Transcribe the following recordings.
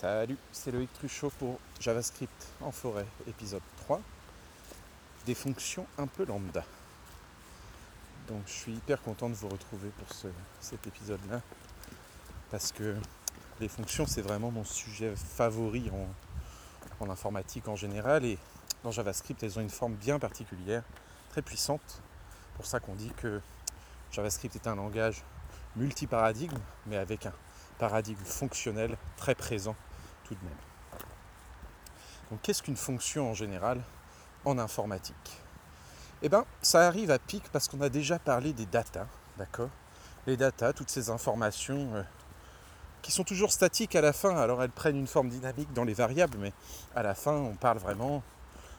Salut, c'est Loïc Truchot pour JavaScript en forêt, épisode 3. Des fonctions un peu lambda. Donc je suis hyper content de vous retrouver pour cet épisode-là. Parce que les fonctions, c'est vraiment mon sujet favori en, en informatique en général. Et dans JavaScript, elles ont une forme bien particulière, très puissante. Pour ça qu'on dit que JavaScript est un langage multi-paradigme, mais avec un paradigme fonctionnel très présent tout de même. Donc qu'est-ce qu'une fonction en général en informatique? Eh bien, ça arrive à pic parce qu'on a déjà parlé des data, d'accord? Les data, toutes ces informations euh, qui sont toujours statiques à la fin, alors elles prennent une forme dynamique dans les variables, mais à la fin, on parle vraiment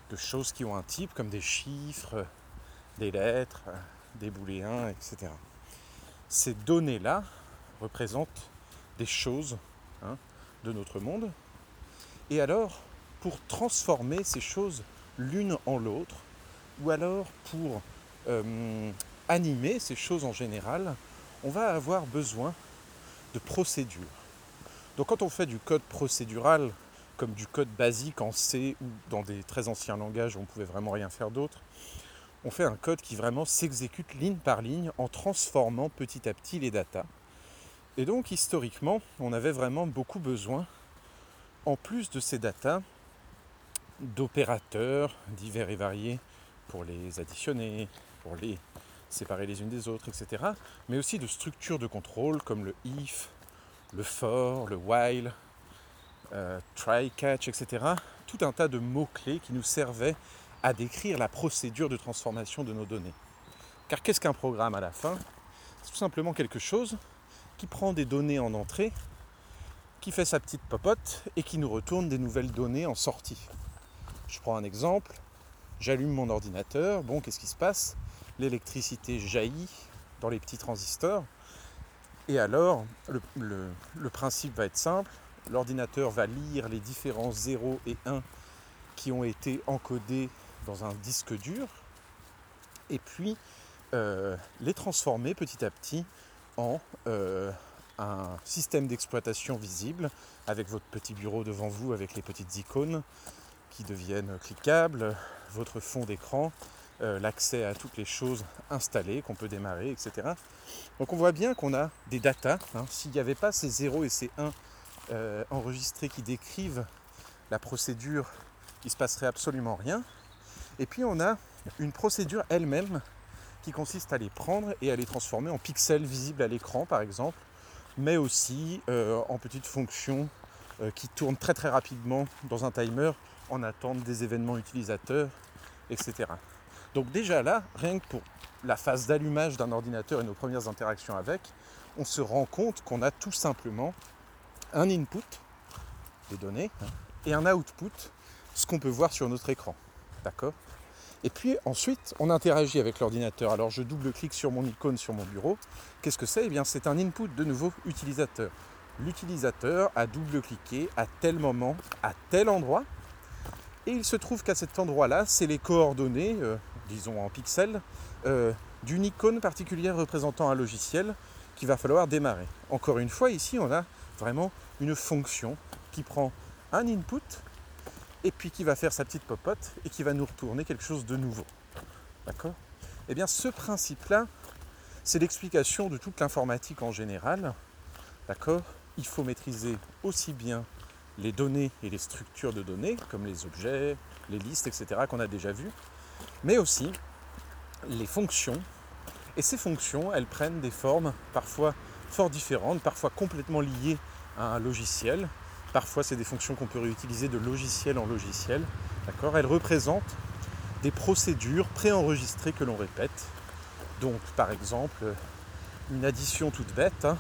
de choses qui ont un type, comme des chiffres, des lettres, des booléens, etc. Ces données-là représentent des choses hein, de notre monde. Et alors, pour transformer ces choses l'une en l'autre, ou alors pour euh, animer ces choses en général, on va avoir besoin de procédures. Donc quand on fait du code procédural, comme du code basique en C ou dans des très anciens langages où on ne pouvait vraiment rien faire d'autre, on fait un code qui vraiment s'exécute ligne par ligne en transformant petit à petit les datas. Et donc historiquement, on avait vraiment beaucoup besoin, en plus de ces datas, d'opérateurs divers et variés pour les additionner, pour les séparer les unes des autres, etc. Mais aussi de structures de contrôle comme le if, le for, le while, euh, try, catch, etc. Tout un tas de mots-clés qui nous servaient à décrire la procédure de transformation de nos données. Car qu'est-ce qu'un programme à la fin? C'est tout simplement quelque chose qui prend des données en entrée, qui fait sa petite popote et qui nous retourne des nouvelles données en sortie. Je prends un exemple, j'allume mon ordinateur, bon qu'est-ce qui se passe? L'électricité jaillit dans les petits transistors, et alors le, principe va être simple, l'ordinateur va lire les différents 0 et 1 qui ont été encodés dans un disque dur, et puis euh, les transformer petit à petit euh, un système d'exploitation visible avec votre petit bureau devant vous avec les petites icônes qui deviennent cliquables, votre fond d'écran, euh, l'accès à toutes les choses installées qu'on peut démarrer, etc. Donc on voit bien qu'on a des datas. Hein. S'il n'y avait pas ces 0 et ces 1 euh, enregistrés qui décrivent la procédure, il se passerait absolument rien. Et puis on a une procédure elle-même qui consiste à les prendre et à les transformer en pixels visibles à l'écran par exemple, mais aussi euh, en petites fonctions euh, qui tournent très très rapidement dans un timer en attente des événements utilisateurs, etc. Donc déjà là, rien que pour la phase d'allumage d'un ordinateur et nos premières interactions avec, on se rend compte qu'on a tout simplement un input, des données, hein, et un output, ce qu'on peut voir sur notre écran. D'accord? Et puis ensuite, on interagit avec l'ordinateur. Alors je double-clique sur mon icône sur mon bureau. Qu'est-ce que c'est? Eh bien, c'est un input de nouveau utilisateur. L'utilisateur a double-cliqué à tel moment, à tel endroit. Et il se trouve qu'à cet endroit-là, c'est les coordonnées, euh, disons en pixels, euh, d'une icône particulière représentant un logiciel qu'il va falloir démarrer. Encore une fois, ici, on a vraiment une fonction qui prend un input et puis qui va faire sa petite popote et qui va nous retourner quelque chose de nouveau. D'accord? Eh bien ce principe-là, c'est l'explication de toute l'informatique en général. D'accord? Il faut maîtriser aussi bien les données et les structures de données, comme les objets, les listes, etc., qu'on a déjà vues, mais aussi les fonctions. Et ces fonctions, elles prennent des formes parfois fort différentes, parfois complètement liées à un logiciel, Parfois, c'est des fonctions qu'on peut réutiliser de logiciel en logiciel. D'accord? Elles représentent des procédures préenregistrées que l'on répète. Donc, par exemple, une addition toute bête hein,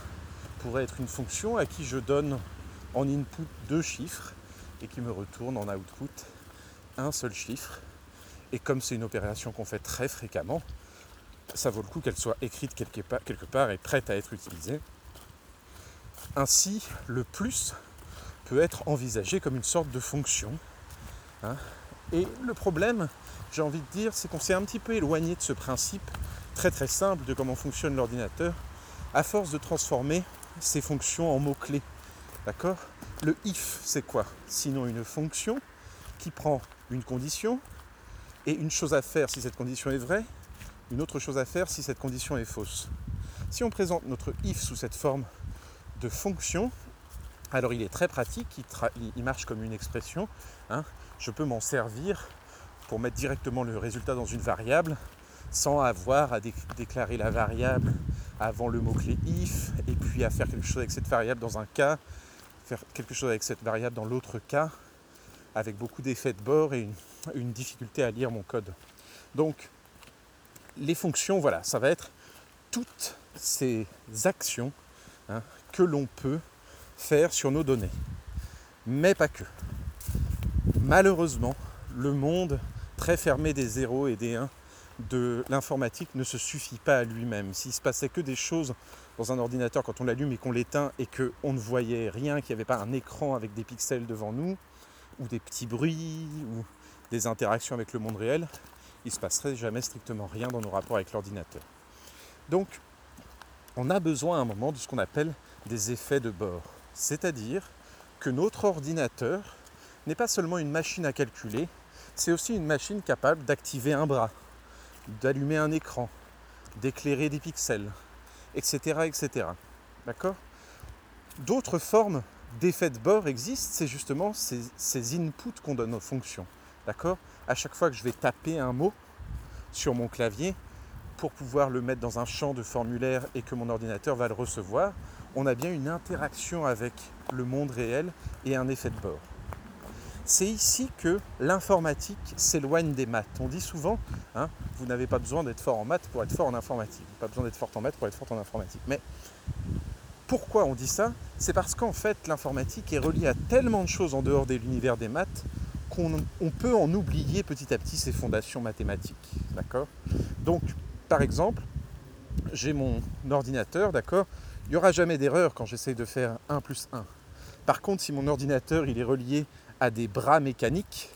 pourrait être une fonction à qui je donne en input deux chiffres et qui me retourne en output un seul chiffre. Et comme c'est une opération qu'on fait très fréquemment, ça vaut le coup qu'elle soit écrite quelque part, quelque part et prête à être utilisée. Ainsi, le plus peut être envisagé comme une sorte de fonction. Hein. Et le problème, j'ai envie de dire, c'est qu'on s'est un petit peu éloigné de ce principe très très simple de comment fonctionne l'ordinateur, à force de transformer ces fonctions en mots-clés. D'accord? Le if, c'est quoi? Sinon une fonction qui prend une condition et une chose à faire si cette condition est vraie, une autre chose à faire si cette condition est fausse. Si on présente notre if sous cette forme de fonction, alors il est très pratique, il, marche comme une expression. Hein. Je peux m'en servir pour mettre directement le résultat dans une variable sans avoir à déclarer la variable avant le mot-clé if et puis à faire quelque chose avec cette variable dans un cas, faire quelque chose avec cette variable dans l'autre cas, avec beaucoup d'effets de bord et une, difficulté à lire mon code. Donc les fonctions, voilà, ça va être toutes ces actions hein, que l'on peut faire sur nos données. Mais pas que. Malheureusement, le monde très fermé des 0 et des 1 de l'informatique ne se suffit pas à lui-même. S'il se passait que des choses dans un ordinateur quand on l'allume et qu'on l'éteint et qu'on ne voyait rien, qu'il n'y avait pas un écran avec des pixels devant nous, ou des petits bruits, ou des interactions avec le monde réel, il ne se passerait jamais strictement rien dans nos rapports avec l'ordinateur. Donc, on a besoin à un moment de ce qu'on appelle des effets de bord. C'est-à-dire que notre ordinateur n'est pas seulement une machine à calculer, c'est aussi une machine capable d'activer un bras, d'allumer un écran, d'éclairer des pixels, etc. etc. D'accord? D'autres formes d'effets de bord existent, c'est justement ces, inputs qu'on donne aux fonctions. D'accord? À chaque fois que je vais taper un mot sur mon clavier pour pouvoir le mettre dans un champ de formulaire et que mon ordinateur va le recevoir, on a bien une interaction avec le monde réel et un effet de bord. C'est ici que l'informatique s'éloigne des maths. On dit souvent, hein, vous n'avez pas besoin d'être fort en maths pour être fort en informatique. Pas besoin d'être fort en maths pour être fort en informatique. Mais pourquoi on dit ça? C'est parce qu'en fait, l'informatique est reliée à tellement de choses en dehors de l'univers des maths qu'on peut en oublier petit à petit ses fondations mathématiques. D'accord? Donc, par exemple, j'ai mon ordinateur, d'accord? Il n'y aura jamais d'erreur quand j'essaie de faire 1 plus 1. Par contre, si mon ordinateur est relié à des bras mécaniques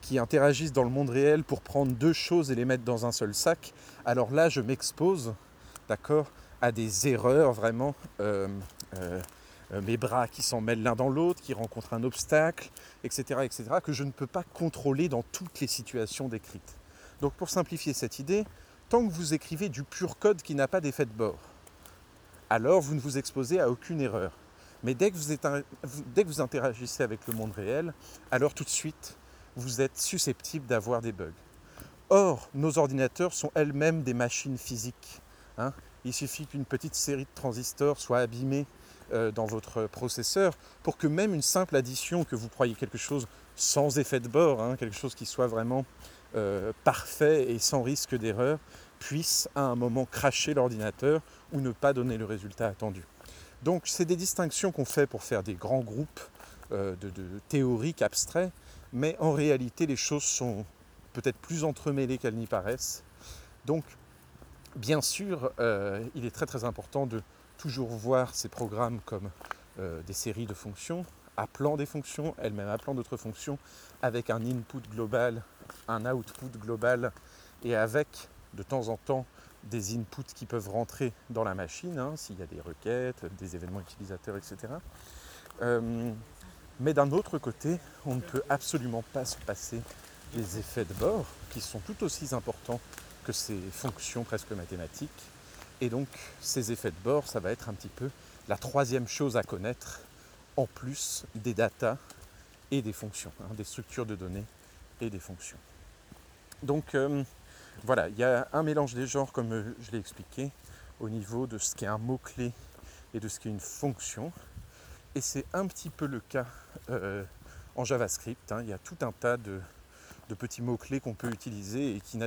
qui interagissent dans le monde réel pour prendre deux choses et les mettre dans un seul sac, alors là je m'expose, d'accord, à des erreurs vraiment. Euh, euh, euh, mes bras qui s'en mêlent l'un dans l'autre, qui rencontrent un obstacle, etc., etc., que je ne peux pas contrôler dans toutes les situations décrites. Donc pour simplifier cette idée, tant que vous écrivez du pur code qui n'a pas d'effet de bord, alors vous ne vous exposez à aucune erreur. Mais dès que vous, interagissez avec le monde réel, alors tout de suite, vous êtes susceptible d'avoir des bugs. Or, nos ordinateurs sont elles-mêmes des machines physiques. Hein. Il suffit qu'une petite série de transistors soit abîmée euh, dans votre processeur pour que même une simple addition, que vous croyez quelque chose sans effet de bord, hein, quelque chose qui soit vraiment euh, parfait et sans risque d'erreur, puisse à un moment cracher l'ordinateur ou ne pas donner le résultat attendu. Donc c'est des distinctions qu'on fait pour faire des grands groupes euh, de, théoriques abstraits, mais en réalité les choses sont peut-être plus entremêlées qu'elles n'y paraissent. Donc bien sûr, euh, il est très très important de toujours voir ces programmes comme euh, des séries de fonctions, appelant des fonctions, elles-mêmes appelant d'autres fonctions, avec un input global, un output global, et avec de temps en temps des inputs qui peuvent rentrer dans la machine, hein, s'il y a des requêtes, des événements utilisateurs, etc. Euh, mais d'un autre côté, on ne peut absolument pas se passer des effets de bord, qui sont tout aussi importants que ces fonctions presque mathématiques. Et donc, ces effets de bord, ça va être un petit peu la troisième chose à connaître, en plus des datas et des fonctions, hein, des structures de données et des fonctions. Donc, euh, voilà, il y a un mélange des genres, comme euh, je l'ai expliqué, au niveau de ce qu'est un mot-clé et de ce qu'est une fonction. Et c'est un petit peu le cas euh, en JavaScript. Hein. Il y a tout un tas de, petits mots-clés qu'on peut utiliser et qui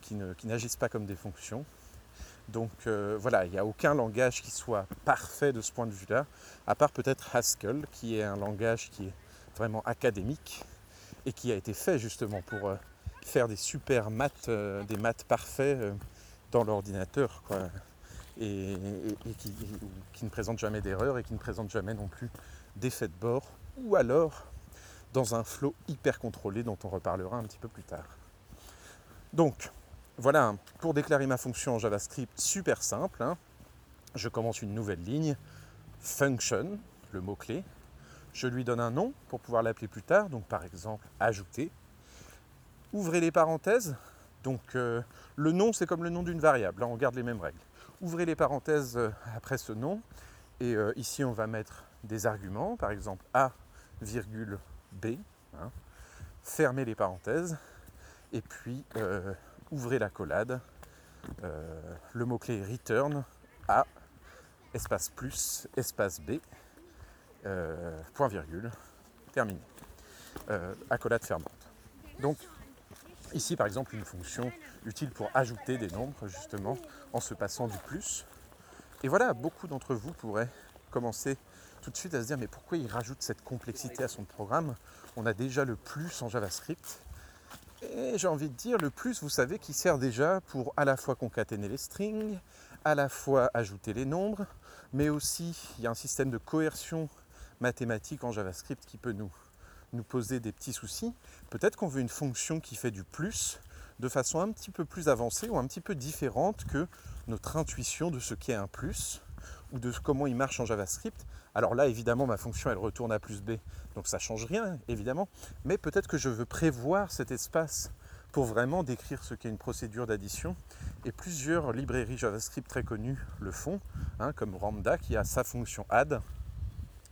qui qui n'agissent pas comme des fonctions. Donc euh, voilà, il n'y a aucun langage qui soit parfait de ce point de vue-là, à part peut-être Haskell, qui est un langage qui est vraiment académique et qui a été fait justement pour faire des super maths, euh, des maths parfaits euh, dans l'ordinateur, Et, qui, ne présentent jamais d'erreur et qui ne présentent jamais non plus d'effet de bord, ou alors dans un flow hyper contrôlé dont on reparlera un petit peu plus tard. Donc, voilà, pour déclarer ma fonction en JavaScript, super simple. Hein. Je commence une nouvelle ligne, function, le mot-clé, je lui donne un nom pour pouvoir l'appeler plus tard, donc par exemple ajouter. Ouvrez les parenthèses, donc euh, le nom c'est comme le nom d'une variable, là on garde les mêmes règles. Ouvrez les parenthèses euh, après ce nom, et euh, ici on va mettre des arguments, par exemple A, virgule B. Hein. Fermez les parenthèses, et puis ouvrez la le mot-clé return A, espace plus, espace B, point virgule, terminé. accolade fermante. Donc Ici, par exemple, une fonction utile pour ajouter des nombres, justement, en se passant du plus. Et voilà, beaucoup d'entre vous pourraient commencer tout de suite à se dire, mais pourquoi il rajoute cette complexité à son programme? On a déjà le plus en JavaScript. Et j'ai envie de dire, le plus, vous savez, qui sert déjà pour à la fois concaténer les strings, à la fois ajouter les nombres, mais aussi, il y a un système de coercion mathématique en JavaScript qui peut nous nous poser des petits soucis. Peut-être qu'on veut une fonction qui fait du plus de façon un petit peu plus avancée ou un petit peu différente que notre intuition de ce qu'est un plus ou de comment il marche en JavaScript. Alors là, évidemment, ma fonction, elle retourne à plus B, donc ça ne change rien, évidemment. Mais peut-être que je veux prévoir cet espace pour vraiment décrire ce qu'est une procédure d'addition. Et plusieurs librairies JavaScript très connues le font, hein, comme Ramda qui a sa fonction add,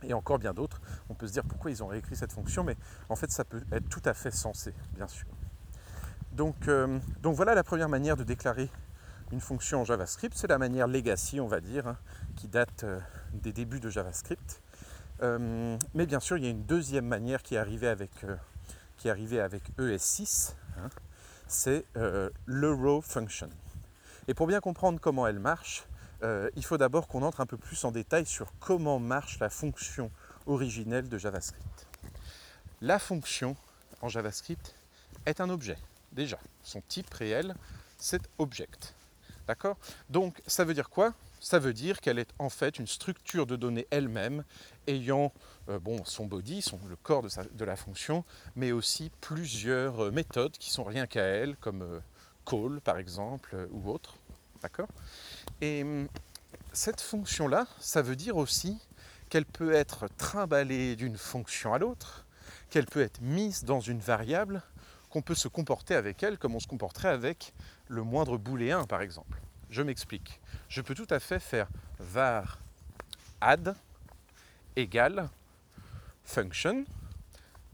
et encore bien d'autres. On peut se dire pourquoi ils ont réécrit cette fonction, mais en fait ça peut être tout à fait sensé, bien sûr. Donc, euh, donc voilà la première manière de déclarer une fonction en JavaScript, c'est la manière legacy, on va dire, hein, qui date euh, des débuts de JavaScript. Euh, mais bien sûr, il y a une deuxième manière qui est arrivée avec, qui est arrivée avec ES6, hein, c'est l'euro function. Et pour bien comprendre comment elle marche, euh, il faut d'abord qu'on entre un peu plus en détail sur comment marche la fonction originelle de JavaScript. La fonction en JavaScript est un objet, déjà. Son type réel, c'est object. D'accord? Donc ça veut dire quoi? Ça veut dire qu'elle est en fait une structure de données elle-même ayant euh, bon, son body, son, le corps de, la fonction, mais aussi plusieurs euh, méthodes qui sont rien qu'à elle, comme call par exemple, ou autre. D'accord? Et hum, cette fonction-là, ça veut dire aussi qu'elle peut être trimballée d'une fonction à l'autre, qu'elle peut être mise dans une variable, qu'on peut se comporter avec elle comme on se comporterait avec le moindre booléen par exemple. Je m'explique. Je peux tout à fait faire var add égale function,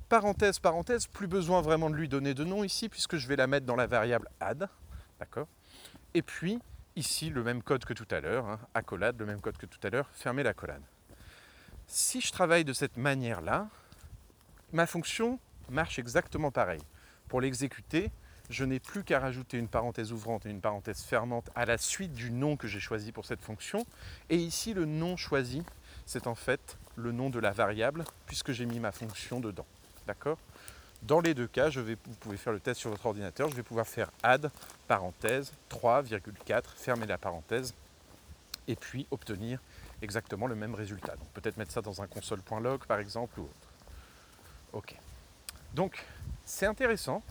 parenthèse, parenthèse, plus besoin vraiment de lui donner de nom ici puisque je vais la mettre dans la variable add, d'accord? Et puis ici le même code que tout à l'heure, hein, accolade, le même code que tout à l'heure, fermer l'accolade. Si je travaille de cette manière-là, ma fonction marche exactement pareil. Pour l'exécuter, je n'ai plus qu'à rajouter une parenthèse ouvrante et une parenthèse fermante à la suite du nom que j'ai choisi pour cette fonction. Et ici, le nom choisi, c'est en fait le nom de la variable puisque j'ai mis ma fonction dedans. D'accord? Dans les deux cas, vous pouvez faire le test sur votre ordinateur. Je vais pouvoir faire add, parenthèse, 3,4, fermer la parenthèse, et puis obtenir exactement le même résultat. Donc peut-être mettre ça dans un console.log par exemple ou autre. Ok. Donc c'est intéressant,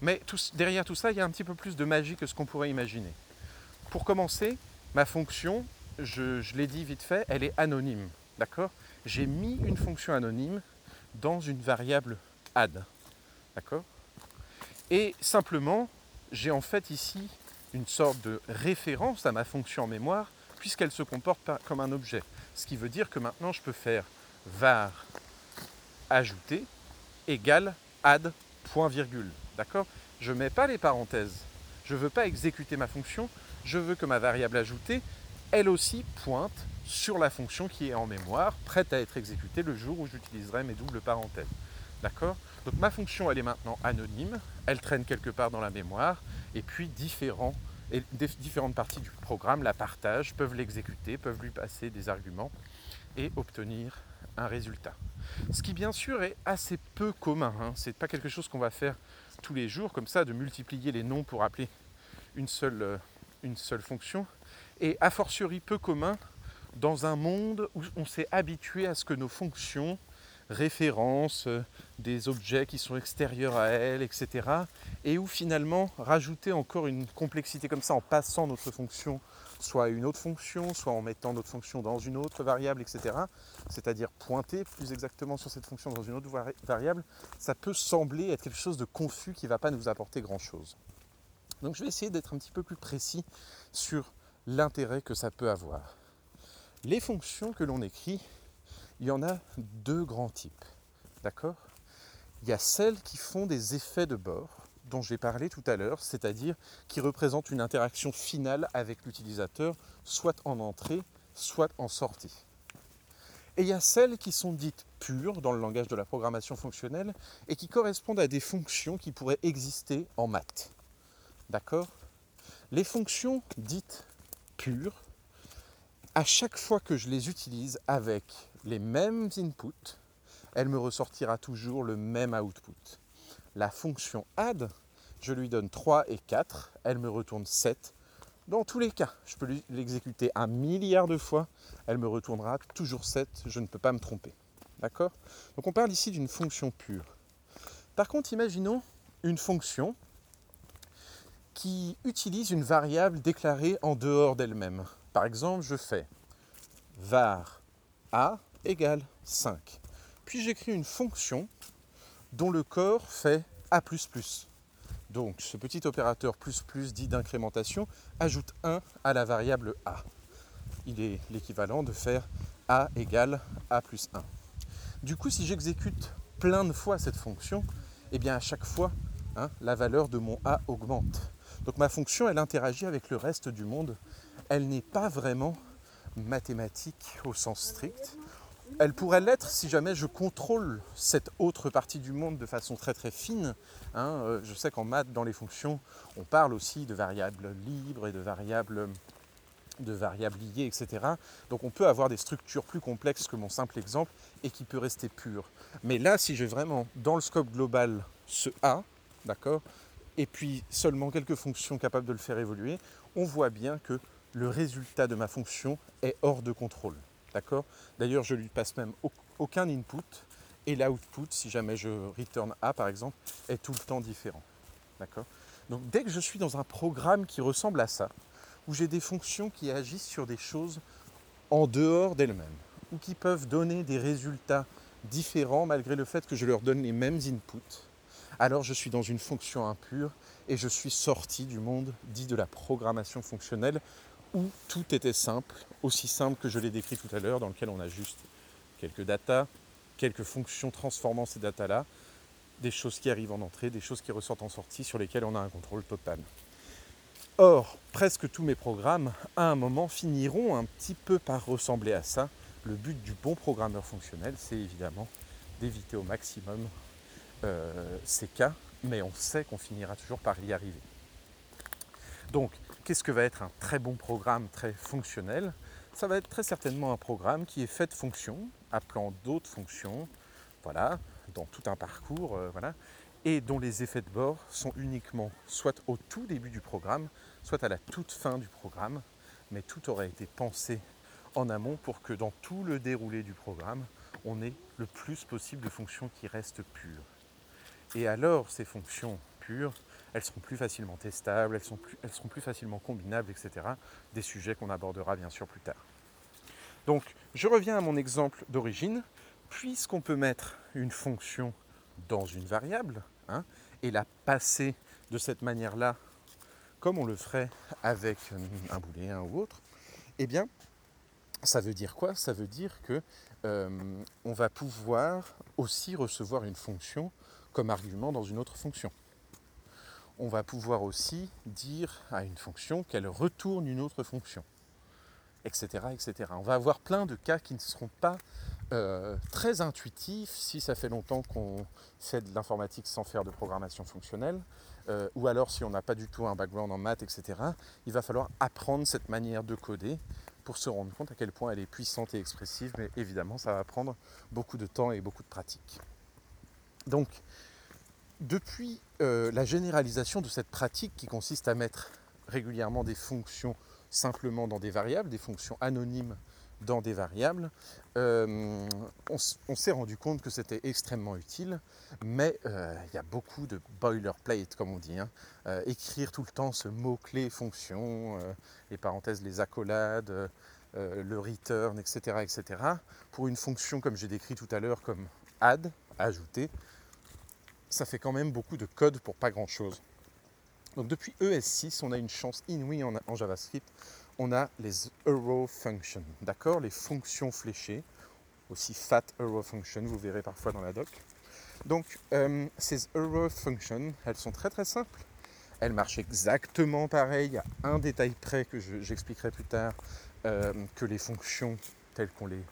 mais derrière tout ça, il y a un petit peu plus de magie que ce qu'on pourrait imaginer. Pour commencer, ma fonction, je, je l'ai dit vite fait, elle est anonyme. D'accord? J'ai mis une fonction anonyme dans une variable add. D'accord Et simplement, j'ai en fait ici une sorte de référence à ma fonction en mémoire, puisqu'elle se comporte comme un objet. Ce qui veut dire que maintenant, je peux faire var ajouter égale add point virgule. D'accord Je ne mets pas les parenthèses. Je ne veux pas exécuter ma fonction. Je veux que ma variable ajoutée, elle aussi, pointe sur la fonction qui est en mémoire, prête à être exécutée le jour où j'utiliserai mes doubles parenthèses. D'accord Donc ma fonction, elle est maintenant anonyme, elle traîne quelque part dans la mémoire, et puis différents, et différentes parties du programme la partagent, peuvent l'exécuter, peuvent lui passer des arguments et obtenir un résultat. Ce qui bien sûr est assez peu commun, hein. ce n'est pas quelque chose qu'on va faire tous les jours comme ça, de multiplier les noms pour appeler une seule, euh, une seule fonction, et a fortiori peu commun dans un monde où on s'est habitué à ce que nos fonctions référence, euh, des objets qui sont extérieurs à elle, etc. Et où finalement rajouter encore une complexité comme ça en passant notre fonction soit à une autre fonction, soit en mettant notre fonction dans une autre variable, etc. C'est-à-dire pointer plus exactement sur cette fonction dans une autre variable, ça peut sembler être quelque chose de confus qui ne va pas nous apporter grand-chose. Donc je vais essayer d'être un petit peu plus précis sur l'intérêt que ça peut avoir. Les fonctions que l'on écrit, il y en a deux grands types. D'accord? Il y a celles qui font des effets de bord, dont j'ai parlé tout à l'heure, c'est-à-dire qui représentent une interaction finale avec l'utilisateur, soit en entrée, soit en sortie. Et il y a celles qui sont dites pures dans le langage de la programmation fonctionnelle et qui correspondent à des fonctions qui pourraient exister en maths. D'accord? Les fonctions dites pures, à chaque fois que je les utilise avec les mêmes inputs, elle me ressortira toujours le même output. La fonction add, je lui donne 3 et 4, elle me retourne 7. Dans tous les cas, je peux l'exécuter un milliard de fois, elle me retournera toujours 7, je ne peux pas me tromper. D'accord? Donc on parle ici d'une fonction pure. Par contre, imaginons une fonction qui utilise une variable déclarée en dehors d'elle-même. Par exemple, je fais var a égale 5. Puis j'écris une fonction dont le corps fait a++. Donc ce petit opérateur plus plus dit d'incrémentation ajoute 1 à la variable a. Il est l'équivalent de faire a égale a plus 1. Du coup, si j'exécute plein de fois cette fonction, eh bien à chaque fois, hein, la valeur de mon a augmente. Donc ma fonction, elle interagit avec le reste du monde. Elle n'est pas vraiment mathématique au sens strict. Elle pourrait l'être si jamais je contrôle cette autre partie du monde de façon très très fine. Hein. Euh, je sais qu'en maths, dans les fonctions, on parle aussi de variables libres et de variables, de variables liées, etc. Donc on peut avoir des structures plus complexes que mon simple exemple et qui peut rester pure. Mais là, si j'ai vraiment dans le scope global ce A, d'accord, et puis seulement quelques fonctions capables de le faire évoluer, on voit bien que le résultat de ma fonction est hors de contrôle. D'ailleurs, je lui passe même aucun input. Et l'output, si jamais je return A par exemple, est tout le temps différent. D'accord. Donc dès que je suis dans un programme qui ressemble à ça, où j'ai des fonctions qui agissent sur des choses en dehors d'elles-mêmes, ou qui peuvent donner des résultats différents malgré le fait que je leur donne les mêmes inputs, alors je suis dans une fonction impure et je suis sorti du monde dit de la programmation fonctionnelle où tout était simple, aussi simple que je l'ai décrit tout à l'heure, dans lequel on a juste quelques datas, quelques fonctions transformant ces datas-là, des choses qui arrivent en entrée, des choses qui ressortent en sortie, sur lesquelles on a un contrôle total. Or, presque tous mes programmes, à un moment, finiront un petit peu par ressembler à ça. Le but du bon programmeur fonctionnel, c'est évidemment d'éviter au maximum euh, ces cas, mais on sait qu'on finira toujours par y arriver. Donc, qu'est-ce que va être un très bon programme très fonctionnel? Ça va être très certainement un programme qui est fait de fonctions, appelant d'autres fonctions, voilà, dans tout un parcours, euh, voilà, et dont les effets de bord sont uniquement soit au tout début du programme, soit à la toute fin du programme, mais tout aurait été pensé en amont pour que dans tout le déroulé du programme, on ait le plus possible de fonctions qui restent pures. Et alors, ces fonctions pures, elles seront plus facilement testables, elles, seront plus facilement combinables, etc. Des sujets qu'on abordera bien sûr plus tard. Donc, je reviens à mon exemple d'origine. Puisqu'on peut mettre une fonction dans une variable hein, et la passer de cette manière-là, comme on le ferait avec un booléen ou autre, eh bien, ça veut dire quoi? Ça veut dire que euh, on va pouvoir aussi recevoir une fonction comme argument dans une autre fonction. On va pouvoir aussi dire à une fonction qu'elle retourne une autre fonction, etc., etc. On va avoir plein de cas qui ne seront pas euh, très intuitifs si ça fait longtemps qu'on fait de l'informatique sans faire de programmation fonctionnelle, euh, ou alors si on n'a pas du tout un background en maths, etc. Il va falloir apprendre cette manière de coder pour se rendre compte à quel point elle est puissante et expressive, mais évidemment ça va prendre beaucoup de temps et beaucoup de pratique. Donc, depuis euh, la généralisation de cette pratique qui consiste à mettre régulièrement des fonctions simplement dans des variables, des fonctions anonymes dans des variables, euh, on, s'est rendu compte que c'était extrêmement utile, mais euh, il y a beaucoup de boilerplate, comme on dit. Hein. Écrire tout le temps ce mot-clé fonction, les parenthèses, les accolades, le return, etc., etc. Pour une fonction, comme j'ai décrit tout à l'heure, comme add, ajouter, ça fait quand même beaucoup de code pour pas grand-chose. Donc depuis ES6, on a une chance inouïe en JavaScript on a les arrow functions, d'accord Les fonctions fléchées, aussi fat arrow function, vous verrez parfois dans la doc. Donc euh, ces arrow functions, elles sont très très simples. Elles marchent exactement pareil, à un détail près que j'expliquerai plus tard euh, que les fonctions telles qu'on les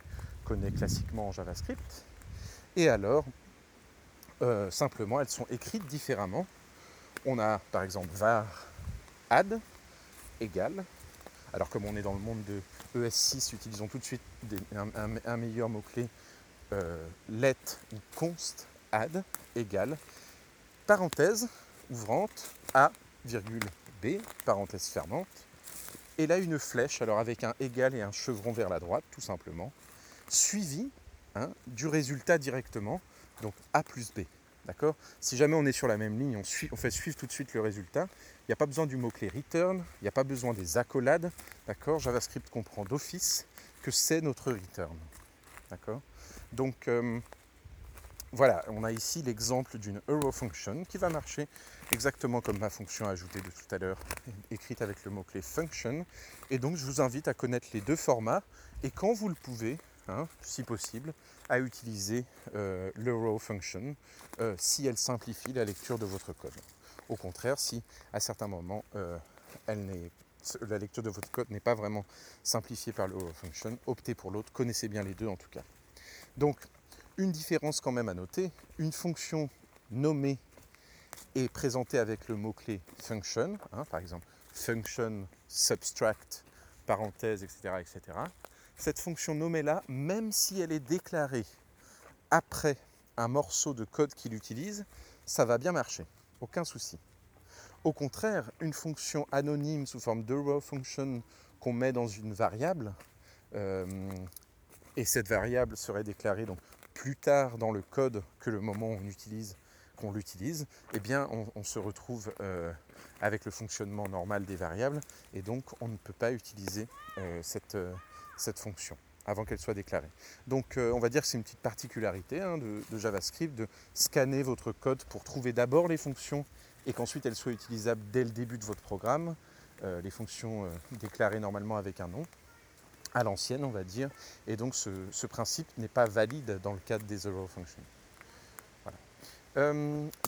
connaît classiquement en JavaScript. Et alors, euh, simplement, elles sont écrites différemment. On a par exemple var add égale. Alors comme on est dans le monde de ES6, utilisons tout de suite un, meilleur mot-clé euh, let ou const add égale parenthèse ouvrante a virgule b parenthèse fermante. Et là une flèche alors avec un égal et un chevron vers la droite tout simplement suivi hein, du résultat directement donc a plus b D'accord? Si jamais on est sur la même ligne, on, fait suivre tout de suite le résultat. Il n'y a pas besoin du mot-clé return, il n'y a pas besoin des accolades. D'accord? JavaScript comprend d'office que c'est notre return. D'accord? Donc euh, voilà, on a ici l'exemple d'une arrow function qui va marcher exactement comme ma fonction ajoutée de tout à l'heure, écrite avec le mot-clé function. Et donc je vous invite à connaître les deux formats et quand vous le pouvez, Hein, si possible, à utiliser euh, le function euh, si elle simplifie la lecture de votre code. Au contraire, si à certains moments euh, la lecture de votre code n'est pas vraiment simplifiée par le row function, optez pour l'autre, connaissez bien les deux en tout cas. Donc, une différence quand même à noter, une fonction nommée est présentée avec le mot-clé function, hein, par exemple function subtract, parenthèse, etc., etc cette fonction nommée-là, même si elle est déclarée après un morceau de code qu'il utilise, ça va bien marcher. Aucun souci. Au contraire, une fonction anonyme sous forme de row function qu'on met dans une variable, euh, et cette variable serait déclarée donc plus tard dans le code que le moment qu'on l'utilise, eh bien on, se retrouve euh, avec le fonctionnement normal des variables et donc on ne peut pas utiliser euh, cette, cette fonction avant qu'elle soit déclarée. Donc euh, on va dire que c'est une petite particularité hein, de, JavaScript de scanner votre code pour trouver d'abord les fonctions et qu'ensuite elles soient utilisables dès le début de votre programme, euh, les fonctions euh, déclarées normalement avec un nom, à l'ancienne on va dire, et donc ce, principe n'est pas valide dans le cadre des arrow functions.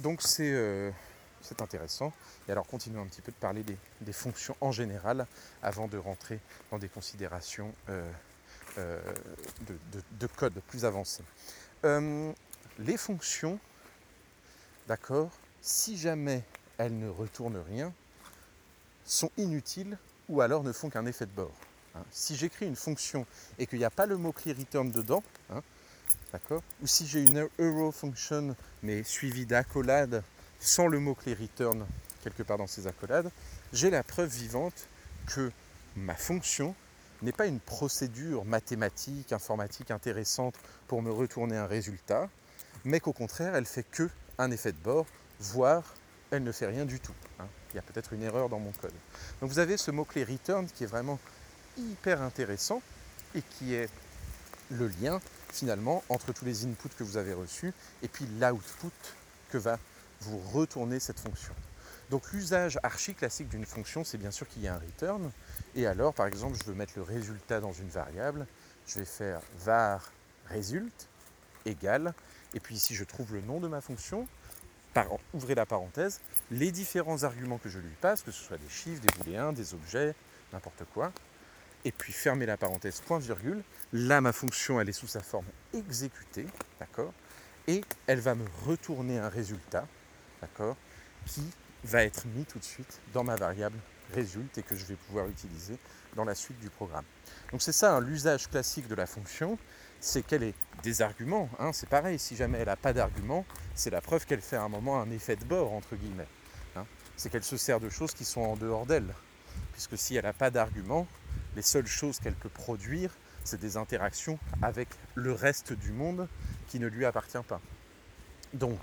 donc c'est c'est intéressant. Et alors continuons un petit peu de parler des, fonctions en général avant de rentrer dans des considérations euh, euh, de, code plus avancées. Euh, les fonctions, d'accord, si jamais elles ne retournent rien, sont inutiles ou alors ne font qu'un effet de bord. Hein. Si j'écris une fonction et qu'il n'y a pas le mot-clé return dedans, hein, d'accord, ou si j'ai une arrow function mais suivie d'accolade sans le mot-clé return quelque part dans ces accolades, j'ai la preuve vivante que ma fonction n'est pas une procédure mathématique, informatique intéressante pour me retourner un résultat, mais qu'au contraire, elle fait que un effet de bord, voire elle ne fait rien du tout. Hein. Il y a peut-être une erreur dans mon code. Donc vous avez ce mot-clé return qui est vraiment hyper intéressant et qui est le lien finalement entre tous les inputs que vous avez reçus et puis l'output que va vous retournez cette fonction. Donc l'usage archi classique d'une fonction, c'est bien sûr qu'il y a un return. Et alors, par exemple, je veux mettre le résultat dans une variable. Je vais faire var result égale. Et puis ici, je trouve le nom de ma fonction. Par, ouvrez la parenthèse. Les différents arguments que je lui passe, que ce soit des chiffres, des booléens, des objets, n'importe quoi. Et puis fermez la parenthèse, point virgule. Là, ma fonction, elle est sous sa forme exécutée. D'accord? Et elle va me retourner un résultat qui va être mis tout de suite dans ma variable résulte et que je vais pouvoir utiliser dans la suite du programme. Donc c'est ça hein, l'usage classique de la fonction, c'est qu'elle ait des arguments. Hein, c'est pareil, si jamais elle n'a pas d'arguments, c'est la preuve qu'elle fait à un moment un effet de bord, entre guillemets. Hein. C'est qu'elle se sert de choses qui sont en dehors d'elle. Puisque si elle n'a pas d'arguments, les seules choses qu'elle peut produire, c'est des interactions avec le reste du monde qui ne lui appartient pas. Donc,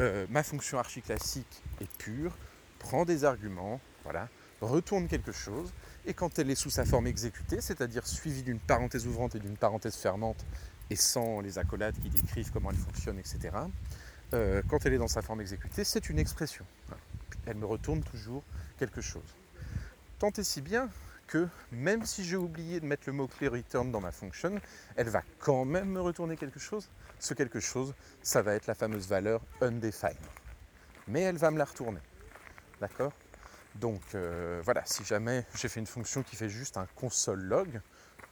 euh, ma fonction archi-classique est pure, prend des arguments, voilà, retourne quelque chose, et quand elle est sous sa forme exécutée, c'est-à-dire suivie d'une parenthèse ouvrante et d'une parenthèse fermante, et sans les accolades qui décrivent comment elle fonctionne, etc., euh, quand elle est dans sa forme exécutée, c'est une expression. Elle me retourne toujours quelque chose. Tant et si bien que même si j'ai oublié de mettre le mot-clé return dans ma fonction, elle va quand même me retourner quelque chose. Ce quelque chose, ça va être la fameuse valeur undefined. Mais elle va me la retourner. D'accord? Donc euh, voilà, si jamais j'ai fait une fonction qui fait juste un console log,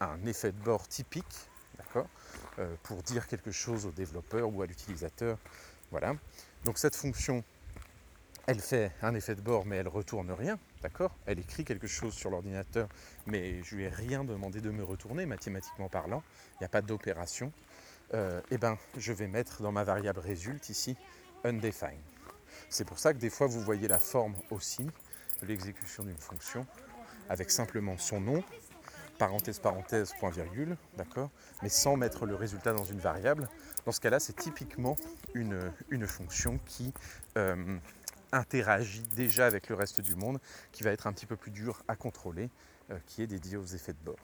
un effet de bord typique, d'accord, euh, pour dire quelque chose au développeur ou à l'utilisateur, voilà. Donc cette fonction, elle fait un effet de bord, mais elle retourne rien, d'accord? Elle écrit quelque chose sur l'ordinateur, mais je lui ai rien demandé de me retourner, mathématiquement parlant. Il n'y a pas d'opération. Euh, eh ben, je vais mettre dans ma variable result ici undefined. C'est pour ça que des fois vous voyez la forme aussi de l'exécution d'une fonction avec simplement son nom, parenthèse, parenthèse, point virgule, d'accord, mais sans mettre le résultat dans une variable. Dans ce cas-là, c'est typiquement une, une, fonction qui euh, interagit déjà avec le reste du monde, qui va être un petit peu plus dur à contrôler, euh, qui est dédié aux effets de bord.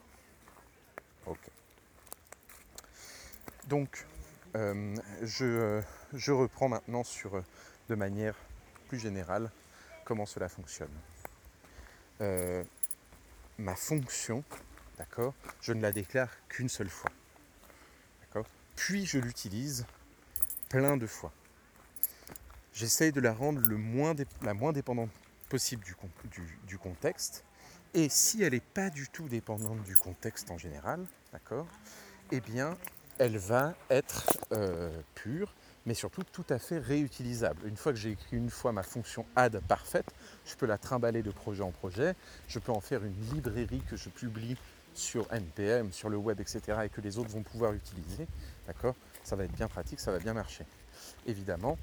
Donc, euh, je, je, reprends maintenant sur, de manière plus générale, comment cela fonctionne. Euh, ma fonction, d'accord, je ne la déclare qu'une seule fois. Puis je l'utilise plein de fois j'essaye de la rendre la moins dépendante possible du, du, contexte. Et si elle n'est pas du tout dépendante du contexte en général, d'accord, eh bien, elle va être euh, pure, mais surtout tout à fait réutilisable. Une fois que j'ai écrit une fois ma fonction add parfaite, je peux la trimballer de projet en projet, je peux en faire une librairie que je publie sur NPM, sur le web, etc., et que les autres vont pouvoir utiliser, d'accord Ça va être bien pratique, ça va bien marcher. Évidemment,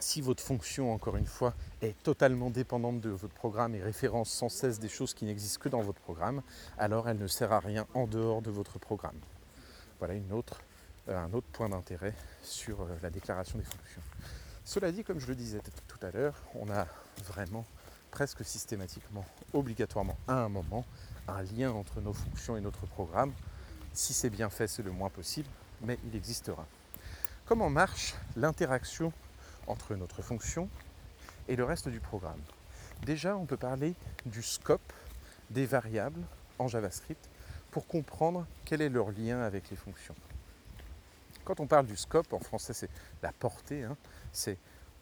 si votre fonction, encore une fois, est totalement dépendante de votre programme et référence sans cesse des choses qui n'existent que dans votre programme, alors elle ne sert à rien en dehors de votre programme. Voilà euh, un autre point d'intérêt sur euh, la déclaration des fonctions. Cela dit, comme je le disais tout à l'heure, on a vraiment presque systématiquement, obligatoirement à un moment, un lien entre nos fonctions et notre programme. Si c'est bien fait, c'est le moins possible, mais il existera. Comment marche l'interaction entre notre fonction et le reste du programme. Déjà, on peut parler du scope des variables en JavaScript pour comprendre quel est leur lien avec les fonctions. Quand on parle du scope, en français c'est la portée, hein, c'est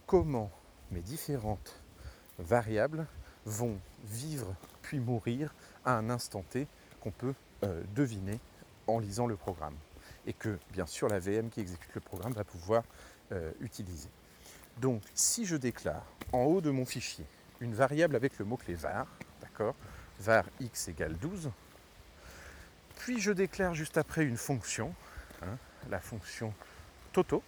comment mes différentes variables vont vivre puis mourir à un instant T qu'on peut euh, deviner en lisant le programme. Et que bien sûr la VM qui exécute le programme va pouvoir euh, utiliser. Donc, si je déclare en haut de mon fichier une variable avec le mot-clé var, d'accord, var x égale 12, puis je déclare juste après une fonction, hein, la fonction toto,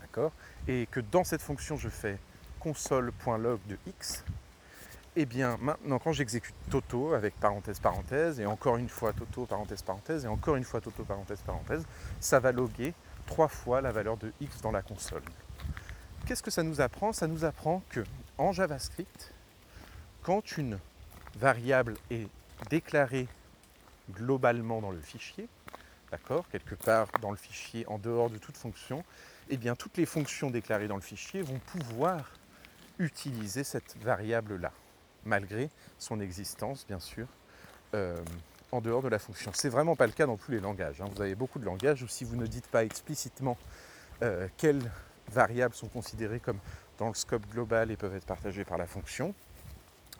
d'accord, et que dans cette fonction je fais console.log de x, et eh bien maintenant quand j'exécute toto avec parenthèse parenthèse, et encore une fois toto parenthèse parenthèse, et encore une fois toto parenthèse parenthèse, ça va loguer trois fois la valeur de x dans la console. Qu'est-ce que ça nous apprend? Ça nous apprend que en JavaScript, quand une variable est déclarée globalement dans le fichier, d'accord, quelque part dans le fichier en dehors de toute fonction, eh bien toutes les fonctions déclarées dans le fichier vont pouvoir utiliser cette variable-là, malgré son existence, bien sûr, euh, en dehors de la fonction. C'est vraiment pas le cas dans tous les langages. Hein. Vous avez beaucoup de langages où si vous ne dites pas explicitement euh, quelle variables sont considérées comme dans le scope global et peuvent être partagées par la fonction,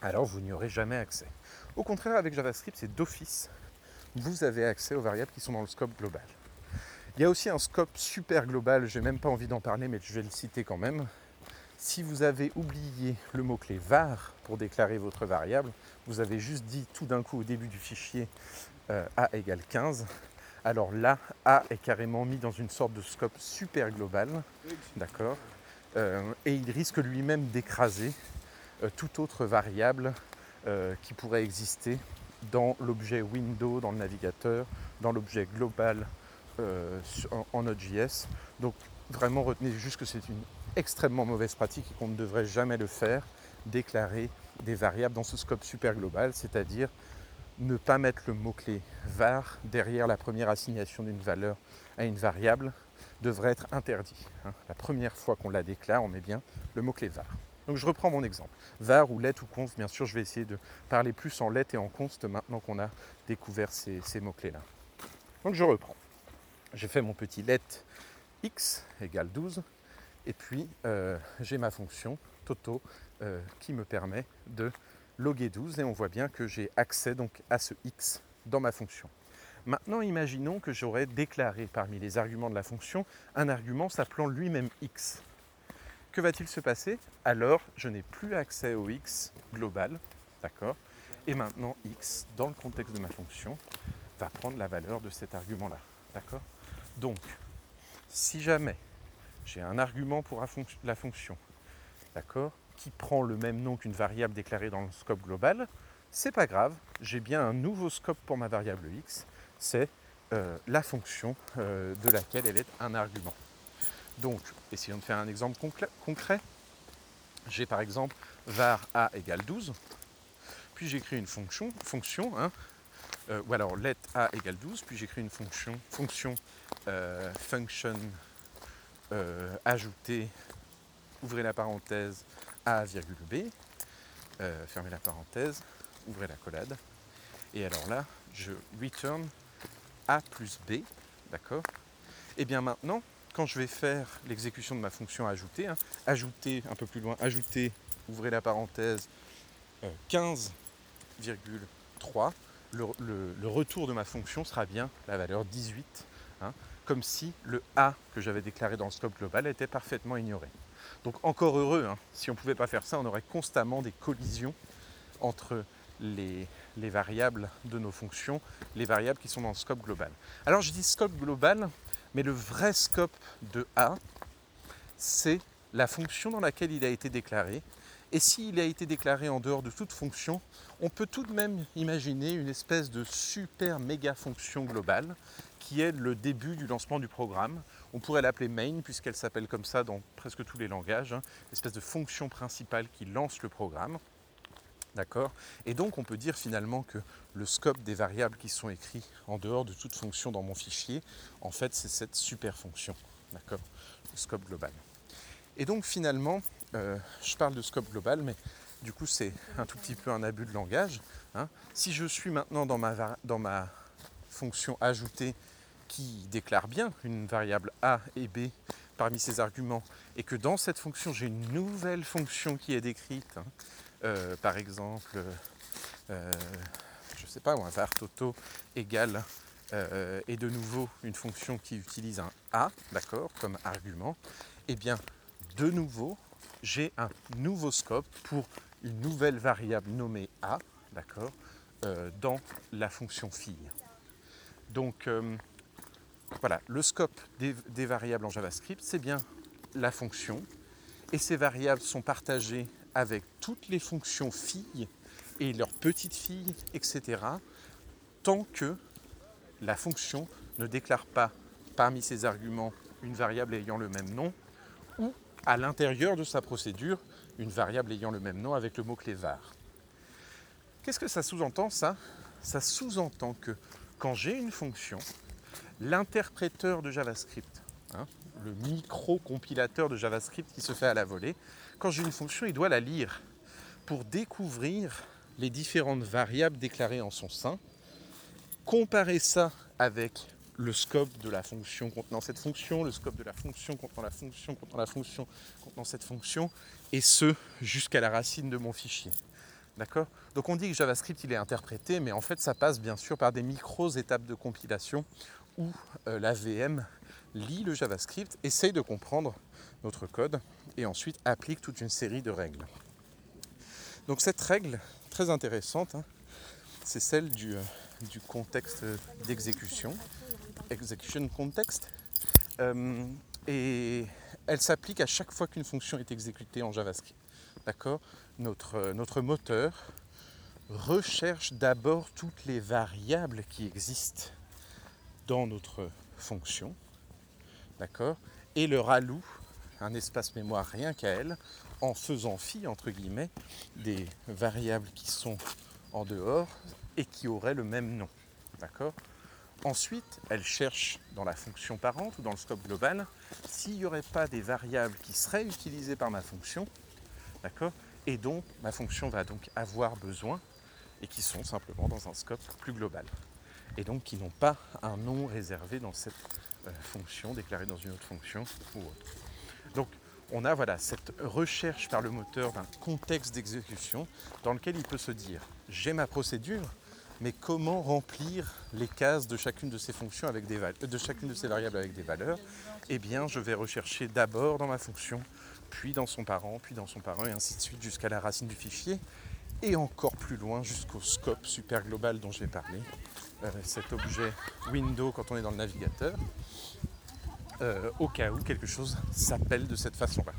alors vous n'y aurez jamais accès. Au contraire, avec JavaScript, c'est d'office. Vous avez accès aux variables qui sont dans le scope global. Il y a aussi un scope super global, je n'ai même pas envie d'en parler, mais je vais le citer quand même. Si vous avez oublié le mot-clé var pour déclarer votre variable, vous avez juste dit tout d'un coup au début du fichier euh, a égale 15, alors là, A est carrément mis dans une sorte de scope super global, d'accord euh, Et il risque lui-même d'écraser euh, toute autre variable euh, qui pourrait exister dans l'objet window dans le navigateur, dans l'objet global en, en Node.js. Donc vraiment retenez juste que c'est une extrêmement mauvaise pratique et qu'on ne devrait jamais le faire, déclarer des variables dans ce scope super global, c'est-à-dire ne pas mettre le mot-clé var derrière la première assignation d'une valeur à une variable devrait être interdit. Hein. La première fois qu'on la déclare, on met bien le mot-clé var. Donc je reprends mon exemple. var ou let ou const, bien sûr, je vais essayer de parler plus en let et en const maintenant qu'on a découvert ces, mots-clés-là. Donc je reprends. J'ai fait mon petit let x égale 12 et puis euh, j'ai ma fonction toto euh, qui me permet de loguer 12 et on voit bien que j'ai accès donc à ce x dans ma fonction. Maintenant, imaginons que j'aurais déclaré parmi les arguments de la fonction un argument s'appelant lui-même x. Que va-t-il se passer? Alors, je n'ai plus accès au x global, d'accord? Et maintenant, x, dans le contexte de ma fonction, va prendre la valeur de cet argument-là, d'accord? Donc, si jamais j'ai un argument pour la fonction, d'accord? Qui prend le même nom qu'une variable déclarée dans le scope global, c'est pas grave, j'ai bien un nouveau scope pour ma variable x, c'est euh, la fonction euh, de laquelle elle est un argument. Donc, essayons de faire un exemple concret. J'ai par exemple var a égale 12, puis j'écris une fonction, fonction hein, euh, ou alors let a égale 12, puis j'écris une fonction, fonction function ajouter, ouvrez la parenthèse, a, virgule B, euh, fermez la parenthèse, ouvrez la collade, et alors là, je return A plus B, d'accord? Et bien maintenant, quand je vais faire l'exécution de ma fonction ajouter, hein, ajouter un peu plus loin, ajouter, ouvrez la parenthèse, 15,3, euh, le, retour de ma fonction sera bien la valeur 18, hein, comme si le A que j'avais déclaré dans le scope global était parfaitement ignoré. Donc encore heureux, hein. si on ne pouvait pas faire ça, on aurait constamment des collisions entre les, variables de nos fonctions, les variables qui sont dans le scope global. Alors je dis scope global, mais le vrai scope de A, c'est la fonction dans laquelle il a été déclaré. Et s'il a été déclaré en dehors de toute fonction, on peut tout de même imaginer une espèce de super méga fonction globale qui est le début du lancement du programme. On pourrait l'appeler main puisqu'elle s'appelle comme ça dans presque tous les langages, hein, espèce de fonction principale qui lance le programme. D'accord? Et donc on peut dire finalement que le scope des variables qui sont écrits en dehors de toute fonction dans mon fichier, en fait c'est cette super fonction. D'accord? Le scope global. Et donc finalement, euh, je parle de scope global, mais du coup c'est un tout petit peu un abus de langage. Hein. Si je suis maintenant dans ma, dans ma fonction ajoutée qui déclare bien une variable a et b parmi ses arguments, et que dans cette fonction j'ai une nouvelle fonction qui est décrite, hein, euh, par exemple, euh, je ne sais pas, un var toto égale, euh, et de nouveau une fonction qui utilise un a, d'accord, comme argument, et eh bien de nouveau j'ai un nouveau scope pour une nouvelle variable nommée a, d'accord, dans la fonction fille. Donc voilà, le scope des, variables en JavaScript, c'est bien la fonction. Et ces variables sont partagées avec toutes les fonctions filles et leurs petites filles, etc. Tant que la fonction ne déclare pas parmi ses arguments une variable ayant le même nom ou à l'intérieur de sa procédure une variable ayant le même nom avec le mot-clé var. Qu'est-ce que ça sous-entend ça? Ça sous-entend que quand j'ai une fonction, l'interpréteur de JavaScript, hein, le micro-compilateur de JavaScript qui se fait à la volée, quand j'ai une fonction, il doit la lire pour découvrir les différentes variables déclarées en son sein, comparer ça avec le scope de la fonction contenant cette fonction, le scope de la fonction contenant la fonction contenant la fonction contenant cette fonction, et ce jusqu'à la racine de mon fichier. D'accord? Donc on dit que JavaScript il est interprété, mais en fait ça passe bien sûr par des micros étapes de compilation où euh, la VM lit le JavaScript, essaye de comprendre notre code et ensuite applique toute une série de règles. Donc cette règle très intéressante, hein, c'est celle du, euh, du contexte d'exécution, execution context, euh, et elle s'applique à chaque fois qu'une fonction est exécutée en JavaScript. D'accord? Notre, notre moteur recherche d'abord toutes les variables qui existent dans notre fonction, d'accord, et leur alloue un espace mémoire rien qu'à elle, en faisant fi, entre guillemets, des variables qui sont en dehors et qui auraient le même nom. D'accord Ensuite, elle cherche dans la fonction parente ou dans le scope global s'il n'y aurait pas des variables qui seraient utilisées par ma fonction, d'accord Et dont ma fonction va donc avoir besoin et qui sont simplement dans un scope plus global. Et donc qui n'ont pas un nom réservé dans cette euh, fonction, déclaré dans une autre fonction ou autre. Donc on a voilà, cette recherche par le moteur d'un contexte d'exécution dans lequel il peut se dire j'ai ma procédure, mais comment remplir les cases de chacune de ces fonctions avec des de chacune de ces variables avec des valeurs? Eh bien, je vais rechercher d'abord dans ma fonction, puis dans son parent, puis dans son parent, et ainsi de suite jusqu'à la racine du fichier, et encore plus loin jusqu'au scope super global dont j'ai parlé, euh, cet objet window quand on est dans le navigateur. Euh, au cas où quelque chose s'appelle de cette façon-là.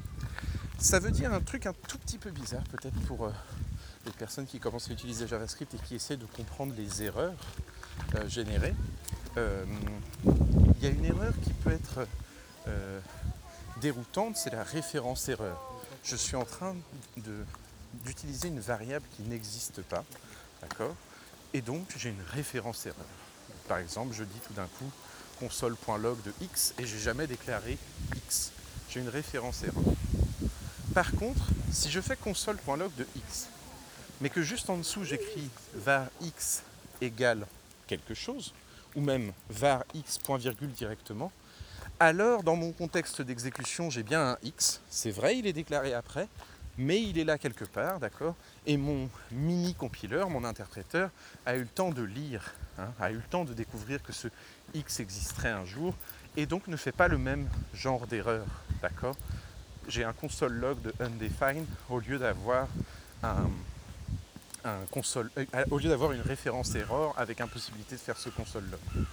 Ça veut dire un truc un tout petit peu bizarre peut-être pour euh, les personnes qui commencent à utiliser JavaScript et qui essaient de comprendre les erreurs euh, générées. Il y a une erreur qui peut être déroutante, c'est la référence erreur. Je suis en train d'utiliser une variable qui n'existe pas, d'accord? Et donc j'ai une référence erreur. Par exemple, je dis tout d'un coup console.log de x et j'ai jamais déclaré x. J'ai une référence erreur. Par contre, si je fais console.log de x, mais que juste en dessous j'écris var x égale quelque chose, ou même var x point virgule directement, alors dans mon contexte d'exécution j'ai bien un x, c'est vrai il est déclaré après, mais il est là quelque part, d'accord? Et mon mini compileur, mon interpréteur, a eu le temps de lire, hein, a eu le temps de découvrir que ce X existerait un jour, et donc ne fait pas le même genre d'erreur, d'accord? J'ai un console log de undefined au lieu d'avoir un, console, euh, au lieu d'avoir une référence erreur avec impossibilité de faire ce console log,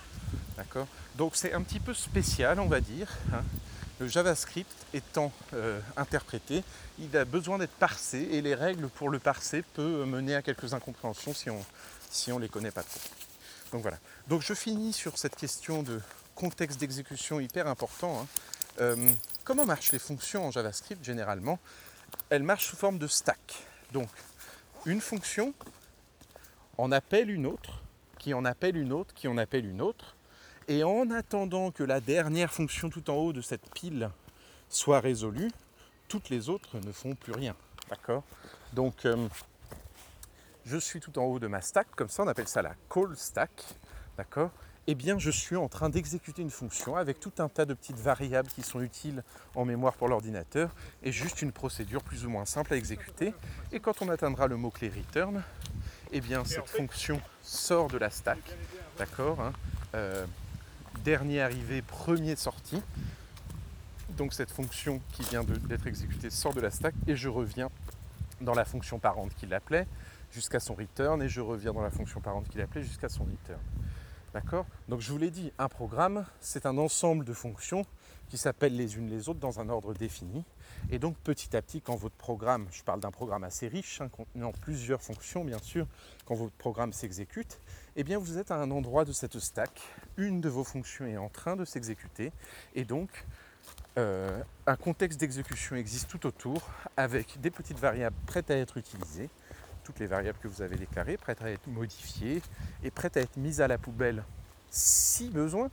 d'accord? Donc c'est un petit peu spécial, on va dire. Hein le JavaScript étant euh, interprété, il a besoin d'être parsé et les règles pour le parser peuvent mener à quelques incompréhensions si on ne les connaît pas trop. Donc voilà. Donc je finis sur cette question de contexte d'exécution hyper important. Hein. Euh, comment marchent les fonctions en JavaScript généralement? Elles marchent sous forme de stack. Donc une fonction en appelle une autre, qui en appelle une autre, qui en appelle une autre, et en attendant que la dernière fonction tout en haut de cette pile soit résolue, toutes les autres ne font plus rien. D'accord? Donc, euh, je suis tout en haut de ma stack, comme ça on appelle ça la call stack. D'accord? Eh bien, je suis en train d'exécuter une fonction avec tout un tas de petites variables qui sont utiles en mémoire pour l'ordinateur et juste une procédure plus ou moins simple à exécuter. Et quand on atteindra le mot-clé return, eh bien, cette fonction sort de la stack. D'accord hein? Euh, dernier arrivé, premier sorti. Donc cette fonction qui vient d'être exécutée sort de la stack et je reviens dans la fonction parente qui l'appelait jusqu'à son return et je reviens dans la fonction parente qui l'appelait jusqu'à son return. D'accord? Donc je vous l'ai dit, un programme, c'est un ensemble de fonctions qui s'appellent les unes les autres dans un ordre défini. Et donc petit à petit, quand votre programme, je parle d'un programme assez riche, hein, contenant plusieurs fonctions bien sûr, quand votre programme s'exécute, eh bien vous êtes à un endroit de cette stack, une de vos fonctions est en train de s'exécuter, et donc euh, un contexte d'exécution existe tout autour avec des petites variables prêtes à être utilisées, toutes les variables que vous avez déclarées, prêtes à être modifiées et prêtes à être mises à la poubelle si besoin,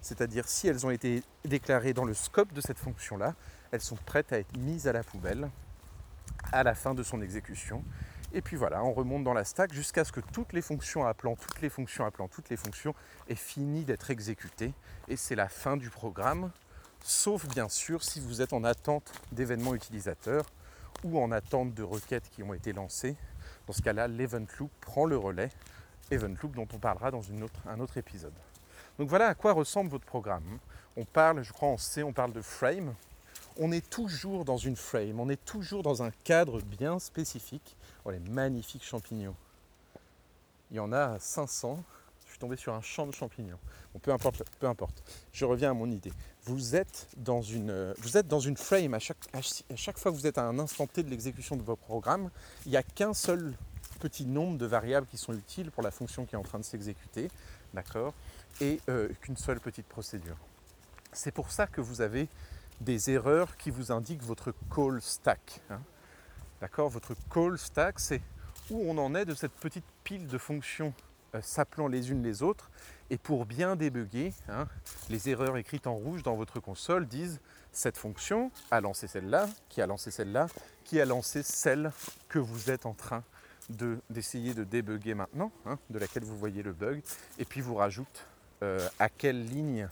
c'est-à-dire si elles ont été déclarées dans le scope de cette fonction-là, elles sont prêtes à être mises à la poubelle à la fin de son exécution et puis voilà, on remonte dans la stack jusqu'à ce que toutes les fonctions appelant, toutes les fonctions appelant, toutes les fonctions aient fini d'être exécutées. Et c'est la fin du programme, sauf bien sûr si vous êtes en attente d'événements utilisateurs ou en attente de requêtes qui ont été lancées. Dans ce cas-là, l'event loop prend le relais, event loop dont on parlera dans un autre épisode. Donc voilà à quoi ressemble votre programme. On parle, je crois en C, on parle de frame. On est toujours dans une frame, on est toujours dans un cadre bien spécifique Oh, les magnifiques champignons. Il y en a 500. Je suis tombé sur un champ de champignons. Bon, peu importe. Je reviens à mon idée. Vous êtes dans une, une frame à chaque, à chaque fois que vous êtes à un instant T de l'exécution de votre programme. Il n'y a qu'un seul petit nombre de variables qui sont utiles pour la fonction qui est en train de s'exécuter, d'accord, et euh, qu'une seule petite procédure. C'est pour ça que vous avez des erreurs qui vous indiquent votre call stack. Hein. D'accord? Votre call stack, c'est où on en est de cette petite pile de fonctions euh, s'appelant les unes les autres. Et pour bien débugger, hein, les erreurs écrites en rouge dans votre console disent cette fonction a lancé celle-là, qui a lancé celle-là, qui a lancé celle que vous êtes en train d'essayer de, débugger maintenant, hein, de laquelle vous voyez le bug, et puis vous rajoute euh, à quelle ligne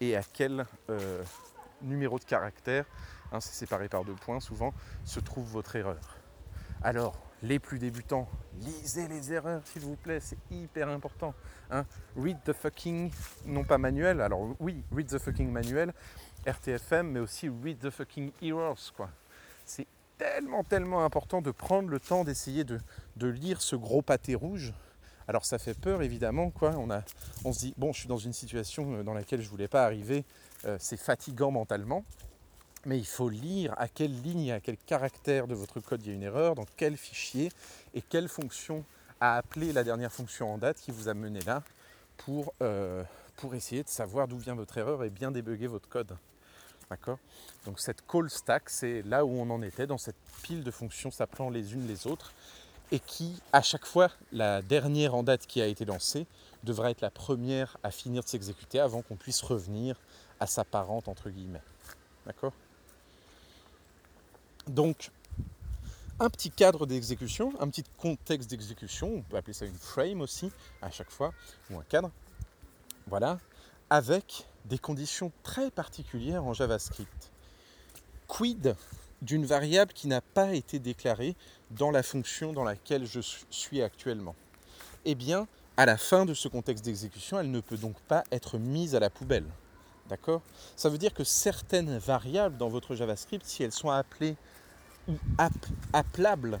et à quel euh, numéro de caractère, hein, c'est séparé par deux points souvent, se trouve votre erreur. Alors, les plus débutants, lisez les erreurs s'il vous plaît, c'est hyper important. Hein. Read the fucking, non pas manuel, alors oui, read the fucking manuel, RTFM, mais aussi read the fucking errors, quoi. C'est tellement, tellement important de prendre le temps d'essayer de, lire ce gros pâté rouge. Alors ça fait peur évidemment, quoi. On, se dit, bon, je suis dans une situation euh, dans laquelle je ne voulais pas arriver, euh, c'est fatigant mentalement mais il faut lire à quelle ligne, à quel caractère de votre code il y a une erreur, dans quel fichier et quelle fonction a appelé la dernière fonction en date qui vous a mené là pour, euh, pour essayer de savoir d'où vient votre erreur et bien débugger votre code. D'accord? Donc cette call stack, c'est là où on en était, dans cette pile de fonctions s'appelant les unes les autres, et qui, à chaque fois, la dernière en date qui a été lancée, devra être la première à finir de s'exécuter avant qu'on puisse revenir à sa parente, entre guillemets. D'accord? Donc, un petit cadre d'exécution, un petit contexte d'exécution, on peut appeler ça une frame aussi, à chaque fois, ou un cadre. Voilà, avec des conditions très particulières en JavaScript. Quid d'une variable qui n'a pas été déclarée dans la fonction dans laquelle je suis actuellement Eh bien, à la fin de ce contexte d'exécution, elle ne peut donc pas être mise à la poubelle. D'accord? Ça veut dire que certaines variables dans votre JavaScript, si elles sont appelées ou appelables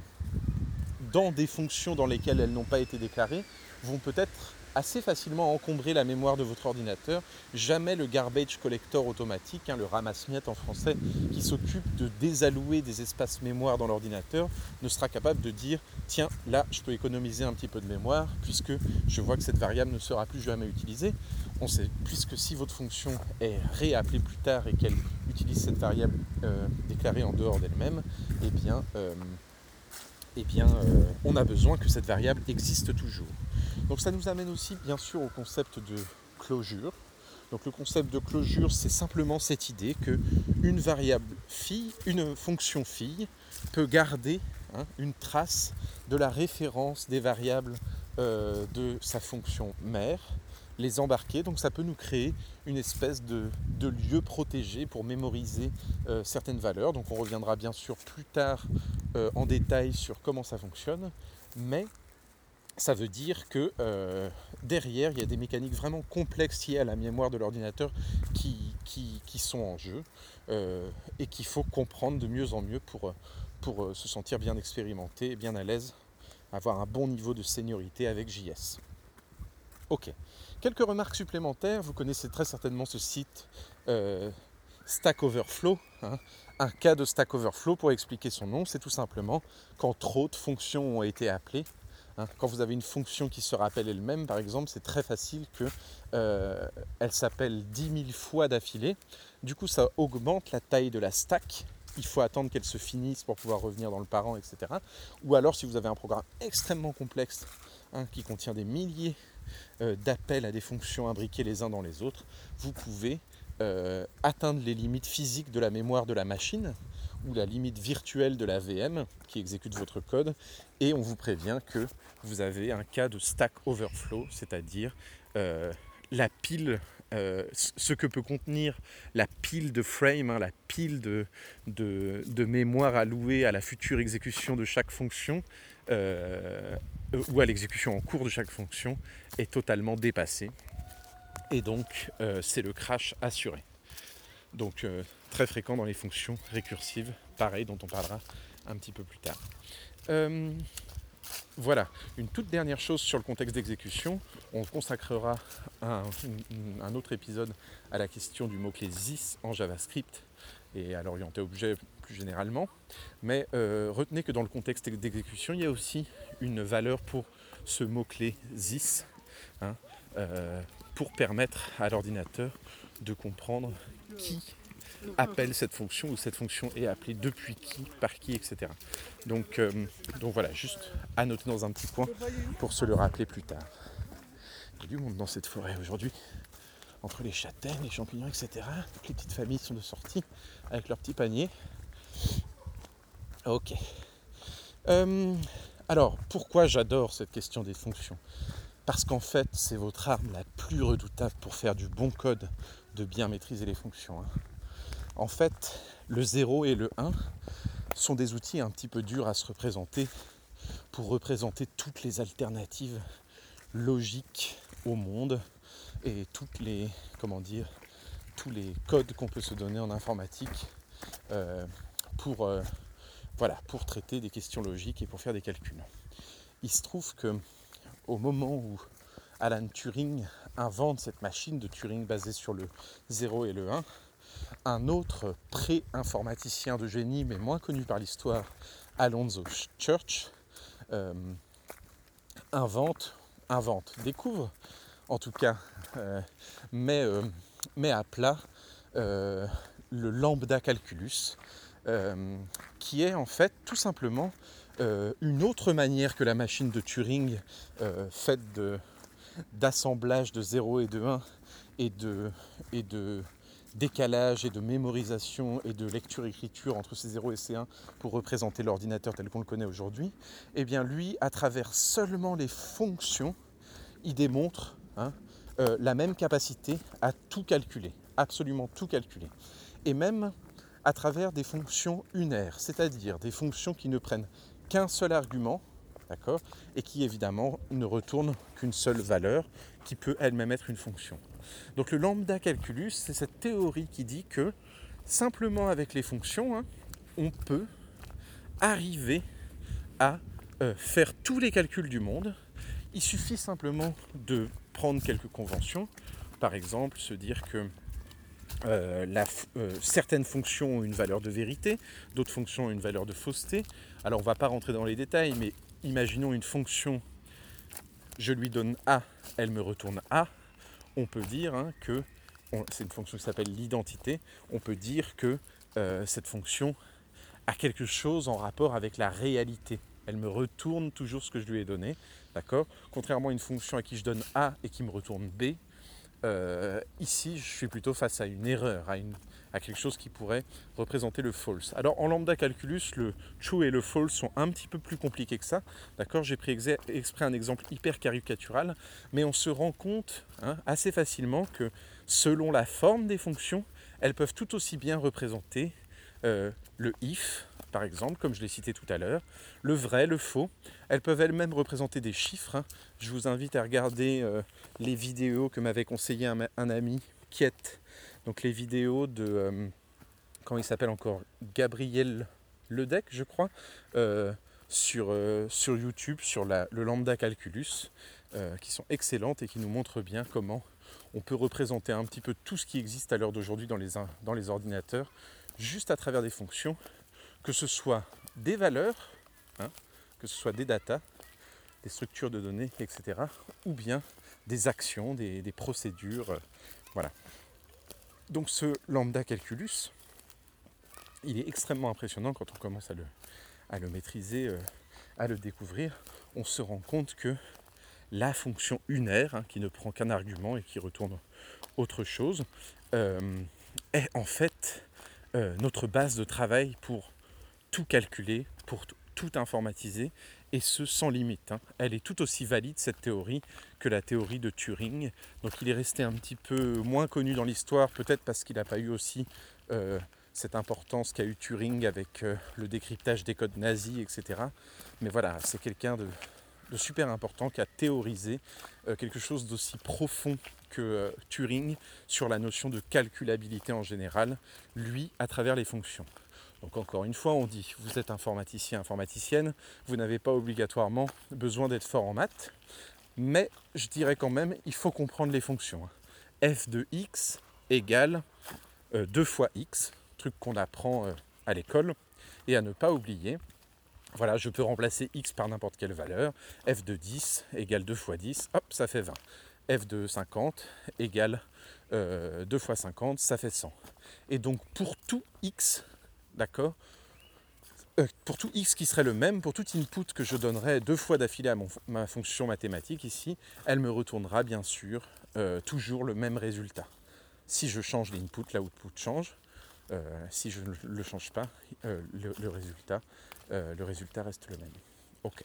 dans des fonctions dans lesquelles elles n'ont pas été déclarées, vont peut-être assez facilement encombrer la mémoire de votre ordinateur. Jamais le garbage collector automatique, hein, le ramasse-miettes en français, qui s'occupe de désallouer des espaces mémoire dans l'ordinateur, ne sera capable de dire tiens, là, je peux économiser un petit peu de mémoire puisque je vois que cette variable ne sera plus jamais utilisée. On sait, puisque si votre fonction est réappelée plus tard et qu'elle utilise cette variable euh, déclarée en dehors d'elle-même, eh bien, euh, eh euh, on a besoin que cette variable existe toujours. Donc ça nous amène aussi bien sûr au concept de closure. Donc le concept de closure, c'est simplement cette idée que une variable fille, une fonction fille, peut garder hein, une trace de la référence des variables euh, de sa fonction mère, les embarquer. Donc ça peut nous créer une espèce de, lieu protégé pour mémoriser euh, certaines valeurs. Donc on reviendra bien sûr plus tard euh, en détail sur comment ça fonctionne. Mais ça veut dire que euh, derrière, il y a des mécaniques vraiment complexes liées à la mémoire de l'ordinateur qui, sont en jeu et qu'il faut comprendre de mieux en mieux pour, se sentir bien expérimenté bien à l'aise, avoir un bon niveau de seniorité avec JS. Ok. Quelques remarques supplémentaires. Vous connaissez très certainement ce site Stack Overflow. Hein. Un cas de Stack Overflow, pour expliquer son nom, c'est tout simplement quand trop de fonctions ont été appelées Hein, quand vous avez une fonction qui se rappelle elle-même, par exemple, c'est très facile qu'elle euh, s'appelle 10 000 fois d'affilée. Du coup, ça augmente la taille de la stack. Il faut attendre qu'elle se finisse pour pouvoir revenir dans le parent, etc. Ou alors, si vous avez un programme extrêmement complexe hein, qui contient des milliers euh, d'appels à des fonctions imbriquées les uns dans les autres, vous pouvez euh, atteindre les limites physiques de la mémoire de la machine ou la limite virtuelle de la VM qui exécute votre code et on vous prévient que vous avez un cas de stack overflow, c'est-à-dire euh, la pile, ce que peut contenir la pile de frame, hein, la pile de, mémoire allouée à la future exécution de chaque fonction euh, ou à l'exécution en cours de chaque fonction est totalement dépassée. Et donc c'est le crash assuré. Donc très fréquent dans les fonctions récursives, pareil, dont on parlera un petit peu plus tard. Euh, voilà, une toute dernière chose sur le contexte d'exécution. On consacrera un, autre épisode à la question du mot-clé this en JavaScript et à l'orienté objet plus généralement. Mais euh, retenez que dans le contexte d'exécution, il y a aussi une valeur pour ce mot-clé this hein, euh, pour permettre à l'ordinateur de comprendre qui appelle cette fonction ou cette fonction est appelée depuis qui, par qui, etc. Donc, euh, donc voilà, juste à noter dans un petit coin pour se le rappeler plus tard. Il y a du monde dans cette forêt aujourd'hui, entre les châtaignes, les champignons, etc. Toutes les petites familles sont de sortie avec leurs petits paniers. Ok. Euh, alors, pourquoi j'adore cette question des fonctions? Parce qu'en fait, c'est votre arme la plus redoutable pour faire du bon code, de bien maîtriser les fonctions. Hein. En fait, le 0 et le 1 sont des outils un petit peu durs à se représenter pour représenter toutes les alternatives logiques au monde et toutes les comment dire tous les codes qu'on peut se donner en informatique euh, pour euh, voilà pour traiter des questions logiques et pour faire des calculs. Il se trouve que au moment où Alan Turing invente cette machine de Turing basée sur le 0 et le 1, un autre pré-informaticien de génie, mais moins connu par l'histoire, Alonzo Church, euh, invente, invente, découvre en tout cas, euh, euh, met, à plat le lambda calculus, qui est en fait tout simplement une autre manière que la machine de Turing faite d'assemblage de 0 et de 1 et de, de décalage et de mémorisation et de lecture-écriture entre ces 0 et ces 1 pour représenter l'ordinateur tel qu'on le connaît aujourd'hui, eh bien lui, à travers seulement les fonctions, il démontre hein, euh, la même capacité à tout calculer, absolument tout calculer. Et même à travers des fonctions unaires, c'est-à-dire des fonctions qui ne prennent qu'un seul argument, d'accord, et qui évidemment ne retournent qu'une seule valeur, qui peut elle-même être une fonction. Donc le lambda calculus, c'est cette théorie qui dit que simplement avec les fonctions, hein, on peut arriver à euh, faire tous les calculs du monde. Il suffit simplement de prendre quelques conventions. Par exemple, se dire que euh, euh, certaines fonctions ont une valeur de vérité, d'autres fonctions ont une valeur de fausseté. Alors on ne va pas rentrer dans les détails, mais imaginons une fonction, je lui donne A, elle me retourne A on peut dire hein, que, c'est une fonction qui s'appelle l'identité, on peut dire que euh, cette fonction a quelque chose en rapport avec la réalité. Elle me retourne toujours ce que je lui ai donné, d'accord? Contrairement à une fonction à qui je donne A et qui me retourne B, euh, ici je suis plutôt face à une erreur, à quelque chose qui pourrait représenter le false. Alors en lambda calculus, le true et le false sont un petit peu plus compliqués que ça. D'accord J'ai pris exprès un exemple hyper caricatural, mais on se rend compte hein, assez facilement que selon la forme des fonctions, elles peuvent tout aussi bien représenter euh, le if, par exemple, comme je l'ai cité tout à l'heure, le vrai, le faux. Elles peuvent elles-mêmes représenter des chiffres. Hein. Je vous invite à regarder euh, les vidéos que m'avait conseillé un, un ami, Kiet, donc les vidéos de, euh, comment il s'appelle encore, Gabriel Ledec, je crois, euh, sur, YouTube, sur le lambda calculus, qui sont excellentes et qui nous montrent bien comment on peut représenter un petit peu tout ce qui existe à l'heure d'aujourd'hui dans les ordinateurs, juste à travers des fonctions, que ce soit des valeurs, hein, que ce soit des datas, des structures de données, etc., ou bien des actions, des, procédures. voilà. Donc ce lambda calculus, il est extrêmement impressionnant quand on commence à le, maîtriser, euh, à le découvrir. On se rend compte que la fonction unaire, hein, qui ne prend qu'un argument et qui retourne autre chose, euh, est en fait euh, notre base de travail pour tout calculer, pour tout informatiser et ce sans limite. Hein. Elle est tout aussi valide, cette théorie, que la théorie de Turing. Donc il est resté un petit peu moins connu dans l'histoire, peut-être parce qu'il n'a pas eu aussi euh, cette importance qu'a eu Turing avec euh, le décryptage des codes nazis, etc. Mais voilà, c'est quelqu'un de, super important qui a théorisé euh, quelque chose d'aussi profond que Turing sur la notion de calculabilité en général, lui, à travers les fonctions. Donc encore une fois, on dit, vous êtes informaticien, informaticienne, vous n'avez pas obligatoirement besoin d'être fort en maths, mais je dirais quand même, il faut comprendre les fonctions. f de x égale 2 fois x, truc qu'on apprend à l'école, et à ne pas oublier, voilà, je peux remplacer x par n'importe quelle valeur. f de 10 égale 2 fois 10, hop, ça fait 20. f de 50 égale 2 euh, fois 50, ça fait 100. Et donc pour tout x, d'accord euh, Pour tout x qui serait le même, pour tout input que je donnerais deux fois d'affilée à ma fonction mathématique ici, elle me retournera bien sûr euh, toujours le même résultat. Si je change l'input, l'output change. si je ne le change pas, le résultat euh, le résultat reste le même. Ok.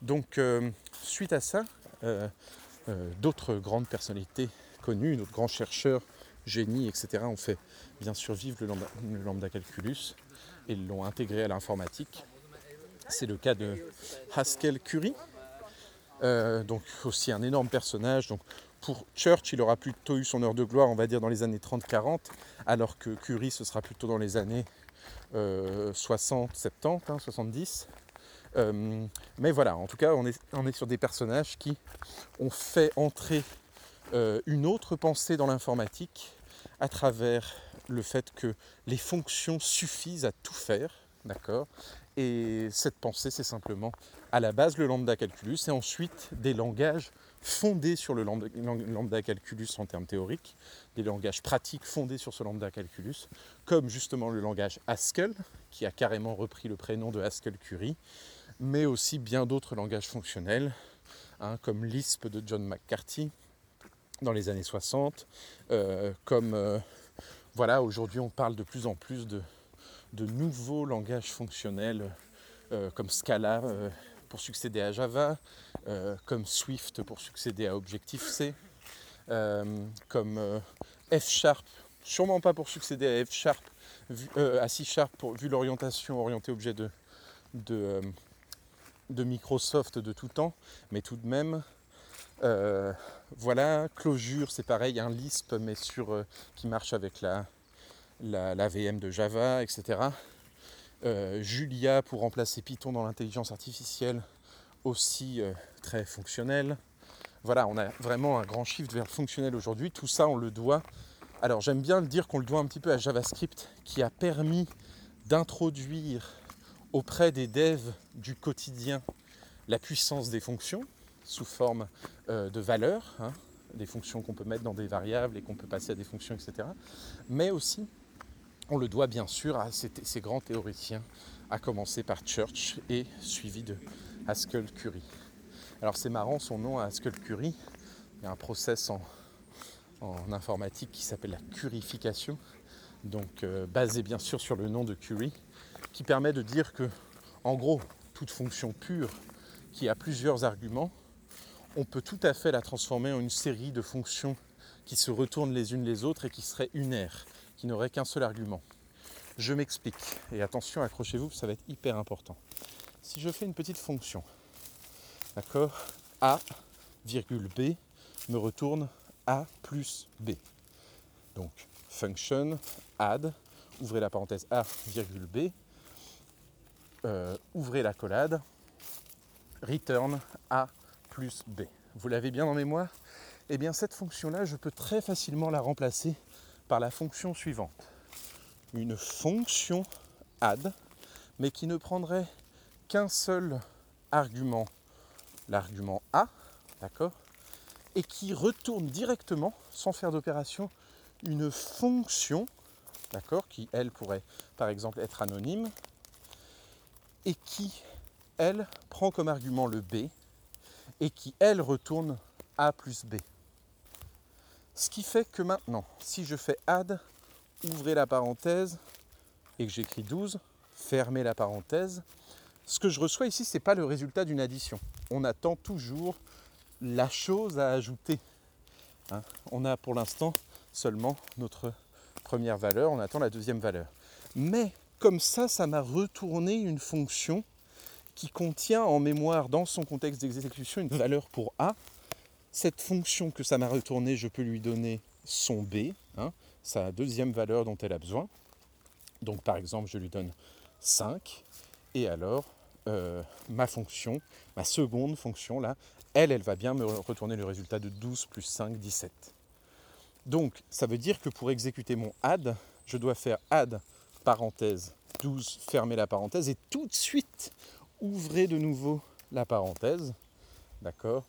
Donc, euh, suite à ça, euh, d'autres grandes personnalités connues, d'autres grands chercheurs, génies, etc., ont fait bien sûr vivre le lambda, calculus et l'ont intégré à l'informatique. C'est le cas de Haskell Curry, donc aussi un énorme personnage. Donc pour Church, il aura plutôt eu son heure de gloire, on va dire, dans les années 30-40, alors que Curie, ce sera plutôt dans les années 60, 70, 70. mais voilà, en tout cas, on est, on est sur des personnages qui ont fait entrer euh, une autre pensée dans l'informatique à travers le fait que les fonctions suffisent à tout faire, d'accord? Et cette pensée, c'est simplement à la base le lambda calculus et ensuite des langages fondés sur le lambda, calculus en termes théoriques, des langages pratiques fondés sur ce lambda calculus, comme justement le langage Haskell, qui a carrément repris le prénom de Haskell Curie, mais aussi bien d'autres langages fonctionnels, hein, comme Lisp de John McCarthy dans les années 60, euh, comme euh, voilà, aujourd'hui on parle de plus en plus de, nouveaux langages fonctionnels euh, comme Scala pour succéder à Java, comme Swift pour succéder à Objective-C, comme euh, F Sharp, sûrement pas pour succéder à F Sharp, à C Sharp pour, vu l'orientation orientée objet de, de, de, Microsoft de tout temps, mais tout de même. Voilà, Clojure, c'est pareil, un Lisp, mais sur, qui marche avec la, VM de Java, etc. Julia pour remplacer Python dans l'intelligence artificielle, aussi euh, très fonctionnel. Voilà, on a vraiment un grand shift vers le fonctionnel aujourd'hui. Tout ça, on le doit. Alors, j'aime bien le dire qu'on le doit un petit peu à JavaScript qui a permis d'introduire auprès des devs du quotidien la puissance des fonctions sous forme euh, de valeurs, hein, des fonctions qu'on peut mettre dans des variables et qu'on peut passer à des fonctions, etc. Mais aussi, on le doit bien sûr à ces, grands théoriciens, à commencer par Church et suivi de Haskell Curry. Alors c'est marrant son nom Haskell Curry. Il y a un process en, informatique qui s'appelle la curification, donc euh, basé bien sûr sur le nom de Curie, qui permet de dire que, en gros, toute fonction pure qui a plusieurs arguments, on peut tout à fait la transformer en une série de fonctions qui se retournent les unes les autres et qui seraient unaires, qui n'auraient qu'un seul argument. Je m'explique, et attention, accrochez-vous, ça va être hyper important si je fais une petite fonction, d'accord, A, virgule B me retourne A plus B. Donc, function add, ouvrez la parenthèse A, virgule B, euh, ouvrez la collade, return A B. Vous l'avez bien en mémoire? Eh bien, cette fonction-là, je peux très facilement la remplacer par la fonction suivante. Une fonction add, mais qui ne prendrait qu'un seul argument, l'argument A, d'accord, et qui retourne directement, sans faire d'opération, une fonction, d'accord, qui elle pourrait par exemple être anonyme, et qui elle prend comme argument le B, et qui elle retourne A plus B. Ce qui fait que maintenant, si je fais add, ouvrez la parenthèse, et que j'écris 12, fermez la parenthèse, ce que je reçois ici, ce n'est pas le résultat d'une addition. On attend toujours la chose à ajouter. Hein. on a pour l'instant seulement notre première valeur, on attend la deuxième valeur. Mais comme ça, ça m'a retourné une fonction qui contient en mémoire dans son contexte d'exécution une valeur pour A cette fonction que ça m'a retourné, je peux lui donner son b, hein, sa deuxième valeur dont elle a besoin. Donc par exemple, je lui donne 5, et alors euh, ma fonction, ma seconde fonction là, elle, elle va bien me retourner le résultat de 12 plus 5, 17. Donc ça veut dire que pour exécuter mon add, je dois faire add parenthèse 12, fermer la parenthèse, et tout de suite ouvrez de nouveau la parenthèse, d'accord?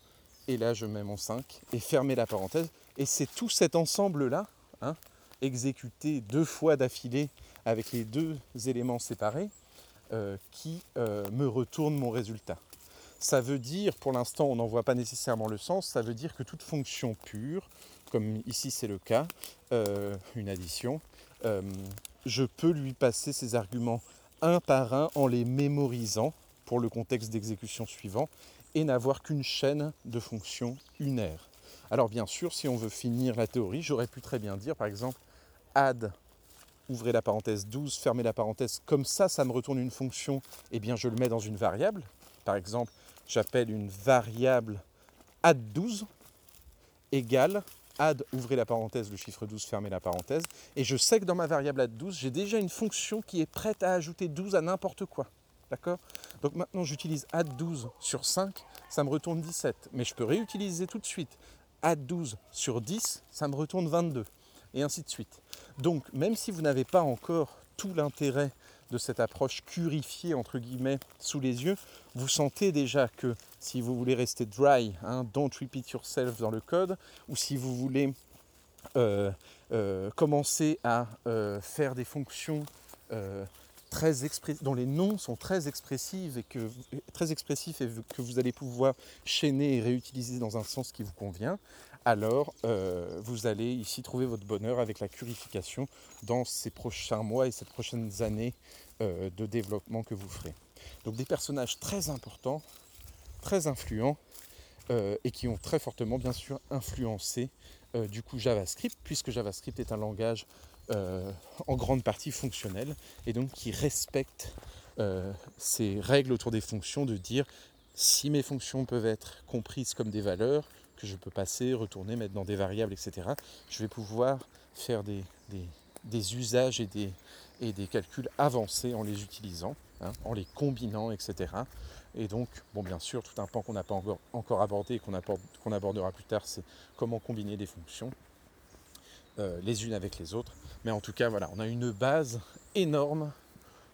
Et là je mets mon 5 et fermer la parenthèse, et c'est tout cet ensemble-là, hein, exécuté deux fois d'affilée avec les deux éléments séparés, euh, qui euh, me retourne mon résultat. Ça veut dire, pour l'instant on n'en voit pas nécessairement le sens, ça veut dire que toute fonction pure, comme ici c'est le cas, euh, une addition, je peux lui passer ces arguments un par un en les mémorisant pour le contexte d'exécution suivant et n'avoir qu'une chaîne de fonctions unaires. Alors bien sûr, si on veut finir la théorie, j'aurais pu très bien dire par exemple add, ouvrez la parenthèse 12, fermez la parenthèse, comme ça, ça me retourne une fonction, et eh bien je le mets dans une variable. Par exemple, j'appelle une variable add12 égale add, ouvrez la parenthèse, le chiffre 12, fermez la parenthèse, et je sais que dans ma variable add12, j'ai déjà une fonction qui est prête à ajouter 12 à n'importe quoi. D'accord Donc maintenant, j'utilise add12 sur 5, ça me retourne 17. Mais je peux réutiliser tout de suite add12 sur 10, ça me retourne 22. Et ainsi de suite. Donc, même si vous n'avez pas encore tout l'intérêt de cette approche purifiée, entre guillemets, sous les yeux, vous sentez déjà que si vous voulez rester dry, hein, don't repeat yourself dans le code, ou si vous voulez euh, euh, commencer à euh, faire des fonctions très dont les noms sont très expressifs et que très expressifs et que vous allez pouvoir chaîner et réutiliser dans un sens qui vous convient, alors vous allez ici trouver votre bonheur avec la purification dans ces prochains mois et ces prochaines années de développement que vous ferez. Donc des personnages très importants, très influents euh, et qui ont très fortement bien sûr influencé euh, du coup JavaScript, puisque JavaScript est un langage euh, en grande partie fonctionnel et donc qui respecte ces règles autour des fonctions de dire si mes fonctions peuvent être comprises comme des valeurs que je peux passer, retourner, mettre dans des variables, etc., je vais pouvoir faire des, usages et des, calculs avancés en les utilisant, hein, en les combinant, etc. Et donc, bon, bien sûr, tout un pan qu'on n'a pas encore abordé et qu'on abordera plus tard, c'est comment combiner des fonctions euh, les unes avec les autres. Mais en tout cas, voilà, on a une base énorme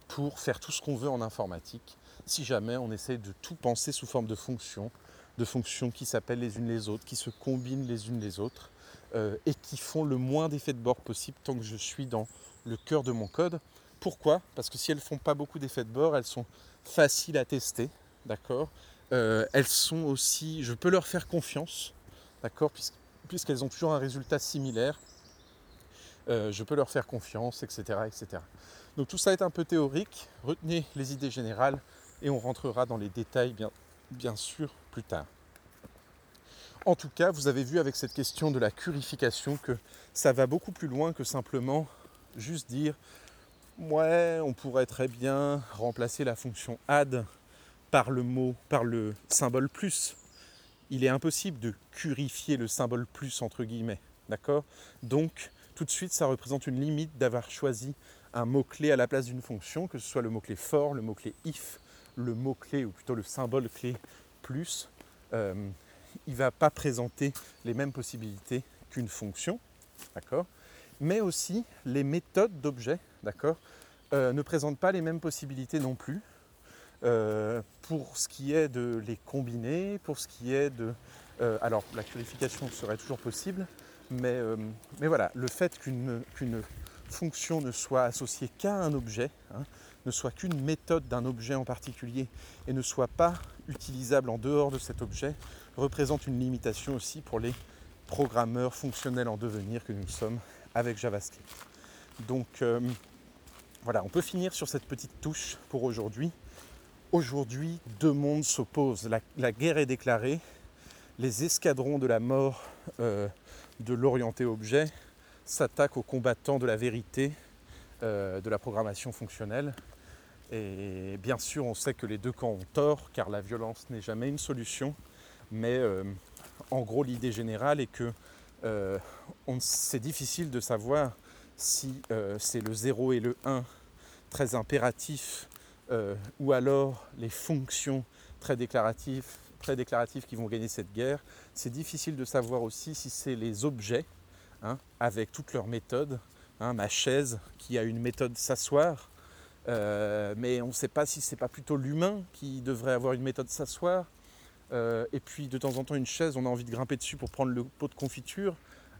pour faire tout ce qu'on veut en informatique, si jamais on essaie de tout penser sous forme de fonctions, de fonctions qui s'appellent les unes les autres, qui se combinent les unes les autres, euh, et qui font le moins d'effets de bord possible tant que je suis dans le cœur de mon code. Pourquoi? Parce que si elles ne font pas beaucoup d'effets de bord, elles sont faciles à tester, d'accord? Euh, Elles sont aussi, je peux leur faire confiance, d'accord? Puisqu'elles ont toujours un résultat similaire, euh, je peux leur faire confiance, etc., etc. Donc tout ça est un peu théorique, retenez les idées générales et on rentrera dans les détails bien, sûr plus tard. En tout cas, vous avez vu avec cette question de la purification que ça va beaucoup plus loin que simplement juste dire ouais, on pourrait très bien remplacer la fonction add par le mot, par le symbole plus. Il est impossible de purifier le symbole plus entre guillemets, d'accord? Donc tout de suite, ça représente une limite d'avoir choisi un mot-clé à la place d'une fonction, que ce soit le mot-clé for, le mot-clé if, le mot-clé ou plutôt le symbole clé plus. Euh, il ne va pas présenter les mêmes possibilités qu'une fonction, mais aussi les méthodes d'objets, d'accord, euh, ne présentent pas les mêmes possibilités non plus. Euh, pour ce qui est de les combiner, pour ce qui est de... Alors la purification serait toujours possible, mais, mais voilà, le fait qu'une fonction ne soit associée qu'à un objet, hein, ne soit qu'une méthode d'un objet en particulier et ne soit pas utilisable en dehors de cet objet, représente une limitation aussi pour les programmeurs fonctionnels en devenir que nous sommes avec JavaScript. Donc euh, voilà, on peut finir sur cette petite touche pour aujourd'hui. Aujourd'hui, deux mondes s'opposent. La, guerre est déclarée. Les escadrons de la mort euh, de l'orienté objet s'attaquent aux combattants de la vérité euh, de la programmation fonctionnelle. Et bien sûr, on sait que les deux camps ont tort, car la violence n'est jamais une solution. Mais en gros, l'idée générale est que c'est difficile de savoir si c'est le 0 et le 1 très impératifs ou alors les fonctions très déclaratives, très déclaratifs qui vont gagner cette guerre. C'est difficile de savoir aussi si c'est les objets, hein, avec toutes leurs méthodes, hein, ma chaise qui a une méthode s'asseoir, euh, mais on ne sait pas si c'est pas plutôt l'humain qui devrait avoir une méthode s'asseoir. Euh, et puis de temps en temps une chaise, on a envie de grimper dessus pour prendre le pot de confiture.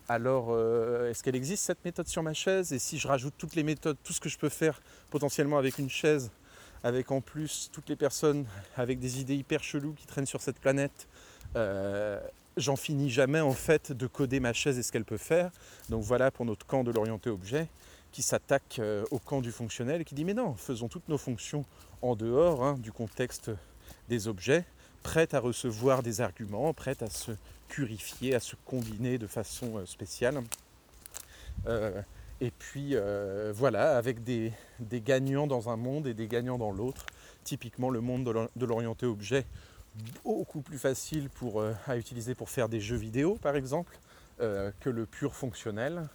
Alors euh, est-ce qu'elle existe cette méthode sur ma chaise? Et si je rajoute toutes les méthodes, tout ce que je peux faire potentiellement avec une chaise, avec en plus toutes les personnes avec des idées hyper cheloues qui traînent sur cette planète, j'en finis jamais en fait de coder ma chaise et ce qu'elle peut faire. Donc voilà pour notre camp de l'orienté objet qui s'attaque euh, au camp du fonctionnel et qui dit mais non, faisons toutes nos fonctions en dehors hein, du contexte des objets, prêtes à recevoir des arguments, prêtes à se purifier, à se combiner de façon euh, spéciale. Euh, et puis voilà, avec des, gagnants dans un monde et des gagnants dans l'autre. Typiquement le monde de l'orienté objet, beaucoup plus facile pour, à utiliser pour faire des jeux vidéo par exemple, que le pur fonctionnel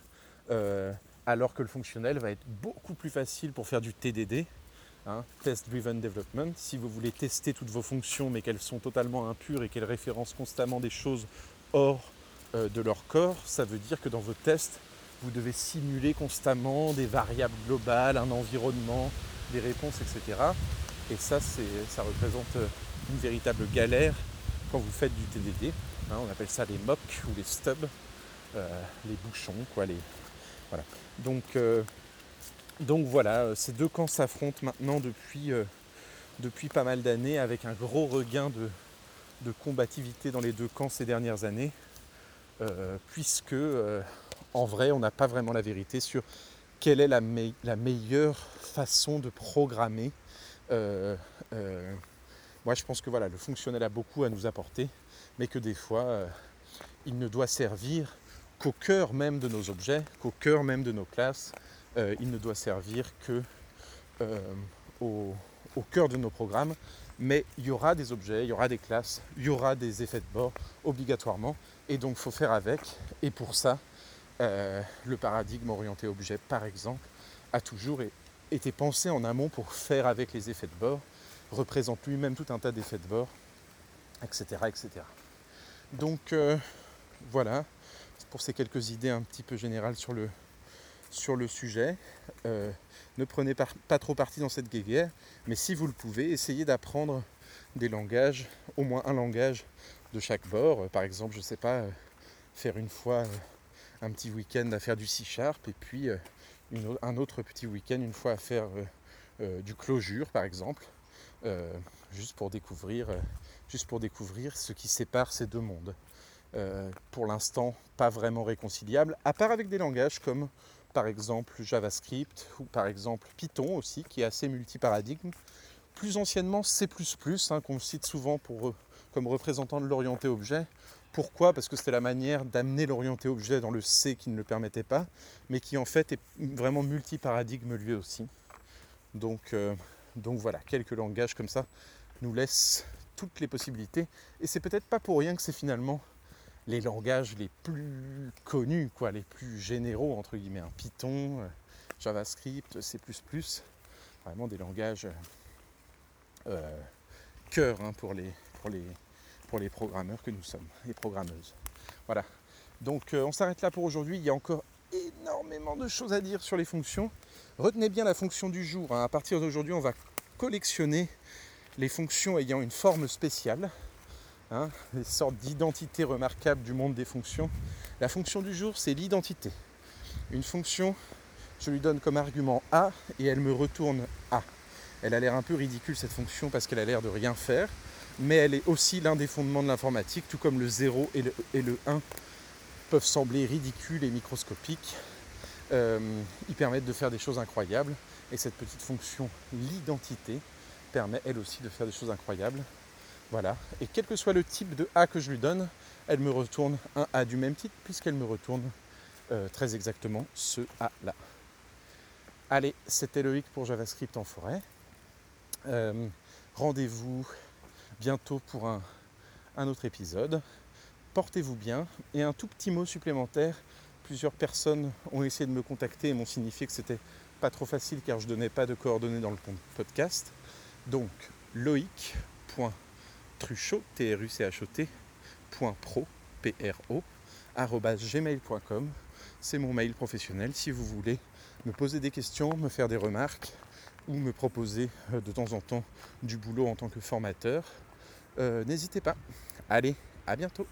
alors que le fonctionnel va être beaucoup plus facile pour faire du TDD, hein, Test Driven Development. Si vous voulez tester toutes vos fonctions mais qu'elles sont totalement impures et qu'elles référencent constamment des choses hors euh, de leur corps, ça veut dire que dans vos tests, vous devez simuler constamment des variables globales, un environnement, des réponses, etc. Et ça, ça représente euh, une véritable galère quand vous faites du TDD. Hein, on appelle ça les mocks ou les stubs, euh, les bouchons, quoi, les, voilà. Donc, euh, donc voilà, ces deux camps s'affrontent maintenant depuis, depuis pas mal d'années avec un gros regain de, combativité dans les deux camps ces dernières années, puisque en vrai on n'a pas vraiment la vérité sur quelle est la, meilleure façon de programmer. moi je pense que voilà, le fonctionnel a beaucoup à nous apporter, mais que des fois il ne doit servir qu'au cœur même de nos objets, qu'au cœur même de nos classes, euh, il ne doit servir que euh, au, cœur de nos programmes. Mais il y aura des objets, il y aura des classes, il y aura des effets de bord obligatoirement. Et donc il faut faire avec. Et pour ça, euh, le paradigme orienté objet, par exemple, a toujours été pensé en amont pour faire avec les effets de bord, représente lui-même tout un tas d'effets de bord, etc. etc. Donc voilà, pour ces quelques idées un petit peu générales sur le, sujet. Euh, ne prenez pas, pas, trop parti dans cette guéguerre, mais si vous le pouvez, essayez d'apprendre des langages, au moins un langage de chaque bord. Par exemple, je ne sais pas, euh, faire une fois euh, un petit week-end à faire du C-sharp et puis un autre petit week-end une fois à faire du closure par exemple, juste, pour découvrir, ce qui sépare ces deux mondes. Euh, pour l'instant pas vraiment réconciliable, à part avec des langages comme par exemple JavaScript ou par exemple Python aussi, qui est assez multiparadigme. Plus anciennement C++, hein, qu'on cite souvent pour, comme représentant de l'orienté objet. Pourquoi Parce que c'était la manière d'amener l'orienté objet dans le C qui ne le permettait pas, mais qui en fait est vraiment multiparadigme lui aussi. Donc, euh, voilà, quelques langages comme ça nous laissent toutes les possibilités. Et c'est peut-être pas pour rien que c'est finalement les langages les plus connus, les plus généraux, entre guillemets, hein. Python, euh, JavaScript, C++, vraiment des langages euh, cœur hein, pour, les, pour les programmeurs que nous sommes, les programmeuses. Voilà. Donc euh, on s'arrête là pour aujourd'hui. Il y a encore énormément de choses à dire sur les fonctions. Retenez bien la fonction du jour. Hein. À partir d'aujourd'hui, on va collectionner les fonctions ayant une forme spéciale. Hein, des sortes d'identités remarquables du monde des fonctions. La fonction du jour, c'est l'identité. Une fonction, je lui donne comme argument A et elle me retourne A. Elle a l'air un peu ridicule cette fonction parce qu'elle a l'air de rien faire, mais elle est aussi l'un des fondements de l'informatique, tout comme le 0 et le, et le 1 peuvent sembler ridicules et microscopiques. Euh, ils permettent de faire des choses incroyables et cette petite fonction, l'identité, permet elle aussi de faire des choses incroyables. Voilà. Et quel que soit le type de A que je lui donne, elle me retourne un A du même type puisqu'elle me retourne euh, très exactement ce A-là. Allez, c'était Loïc pour JavaScript en forêt. Euh, rendez-vous bientôt pour un, autre épisode. Portez-vous bien. Et un tout petit mot supplémentaire. Plusieurs personnes ont essayé de me contacter et m'ont signifié que c'était pas trop facile car je donnais pas de coordonnées dans le podcast. Donc loïc.truchot, t r u c h o .pro, p gmail.com. C'est mon mail professionnel si vous voulez me poser des questions, me faire des remarques ou me proposer euh, de temps en temps du boulot en tant que formateur. Euh, n'hésitez pas. Allez, à bientôt.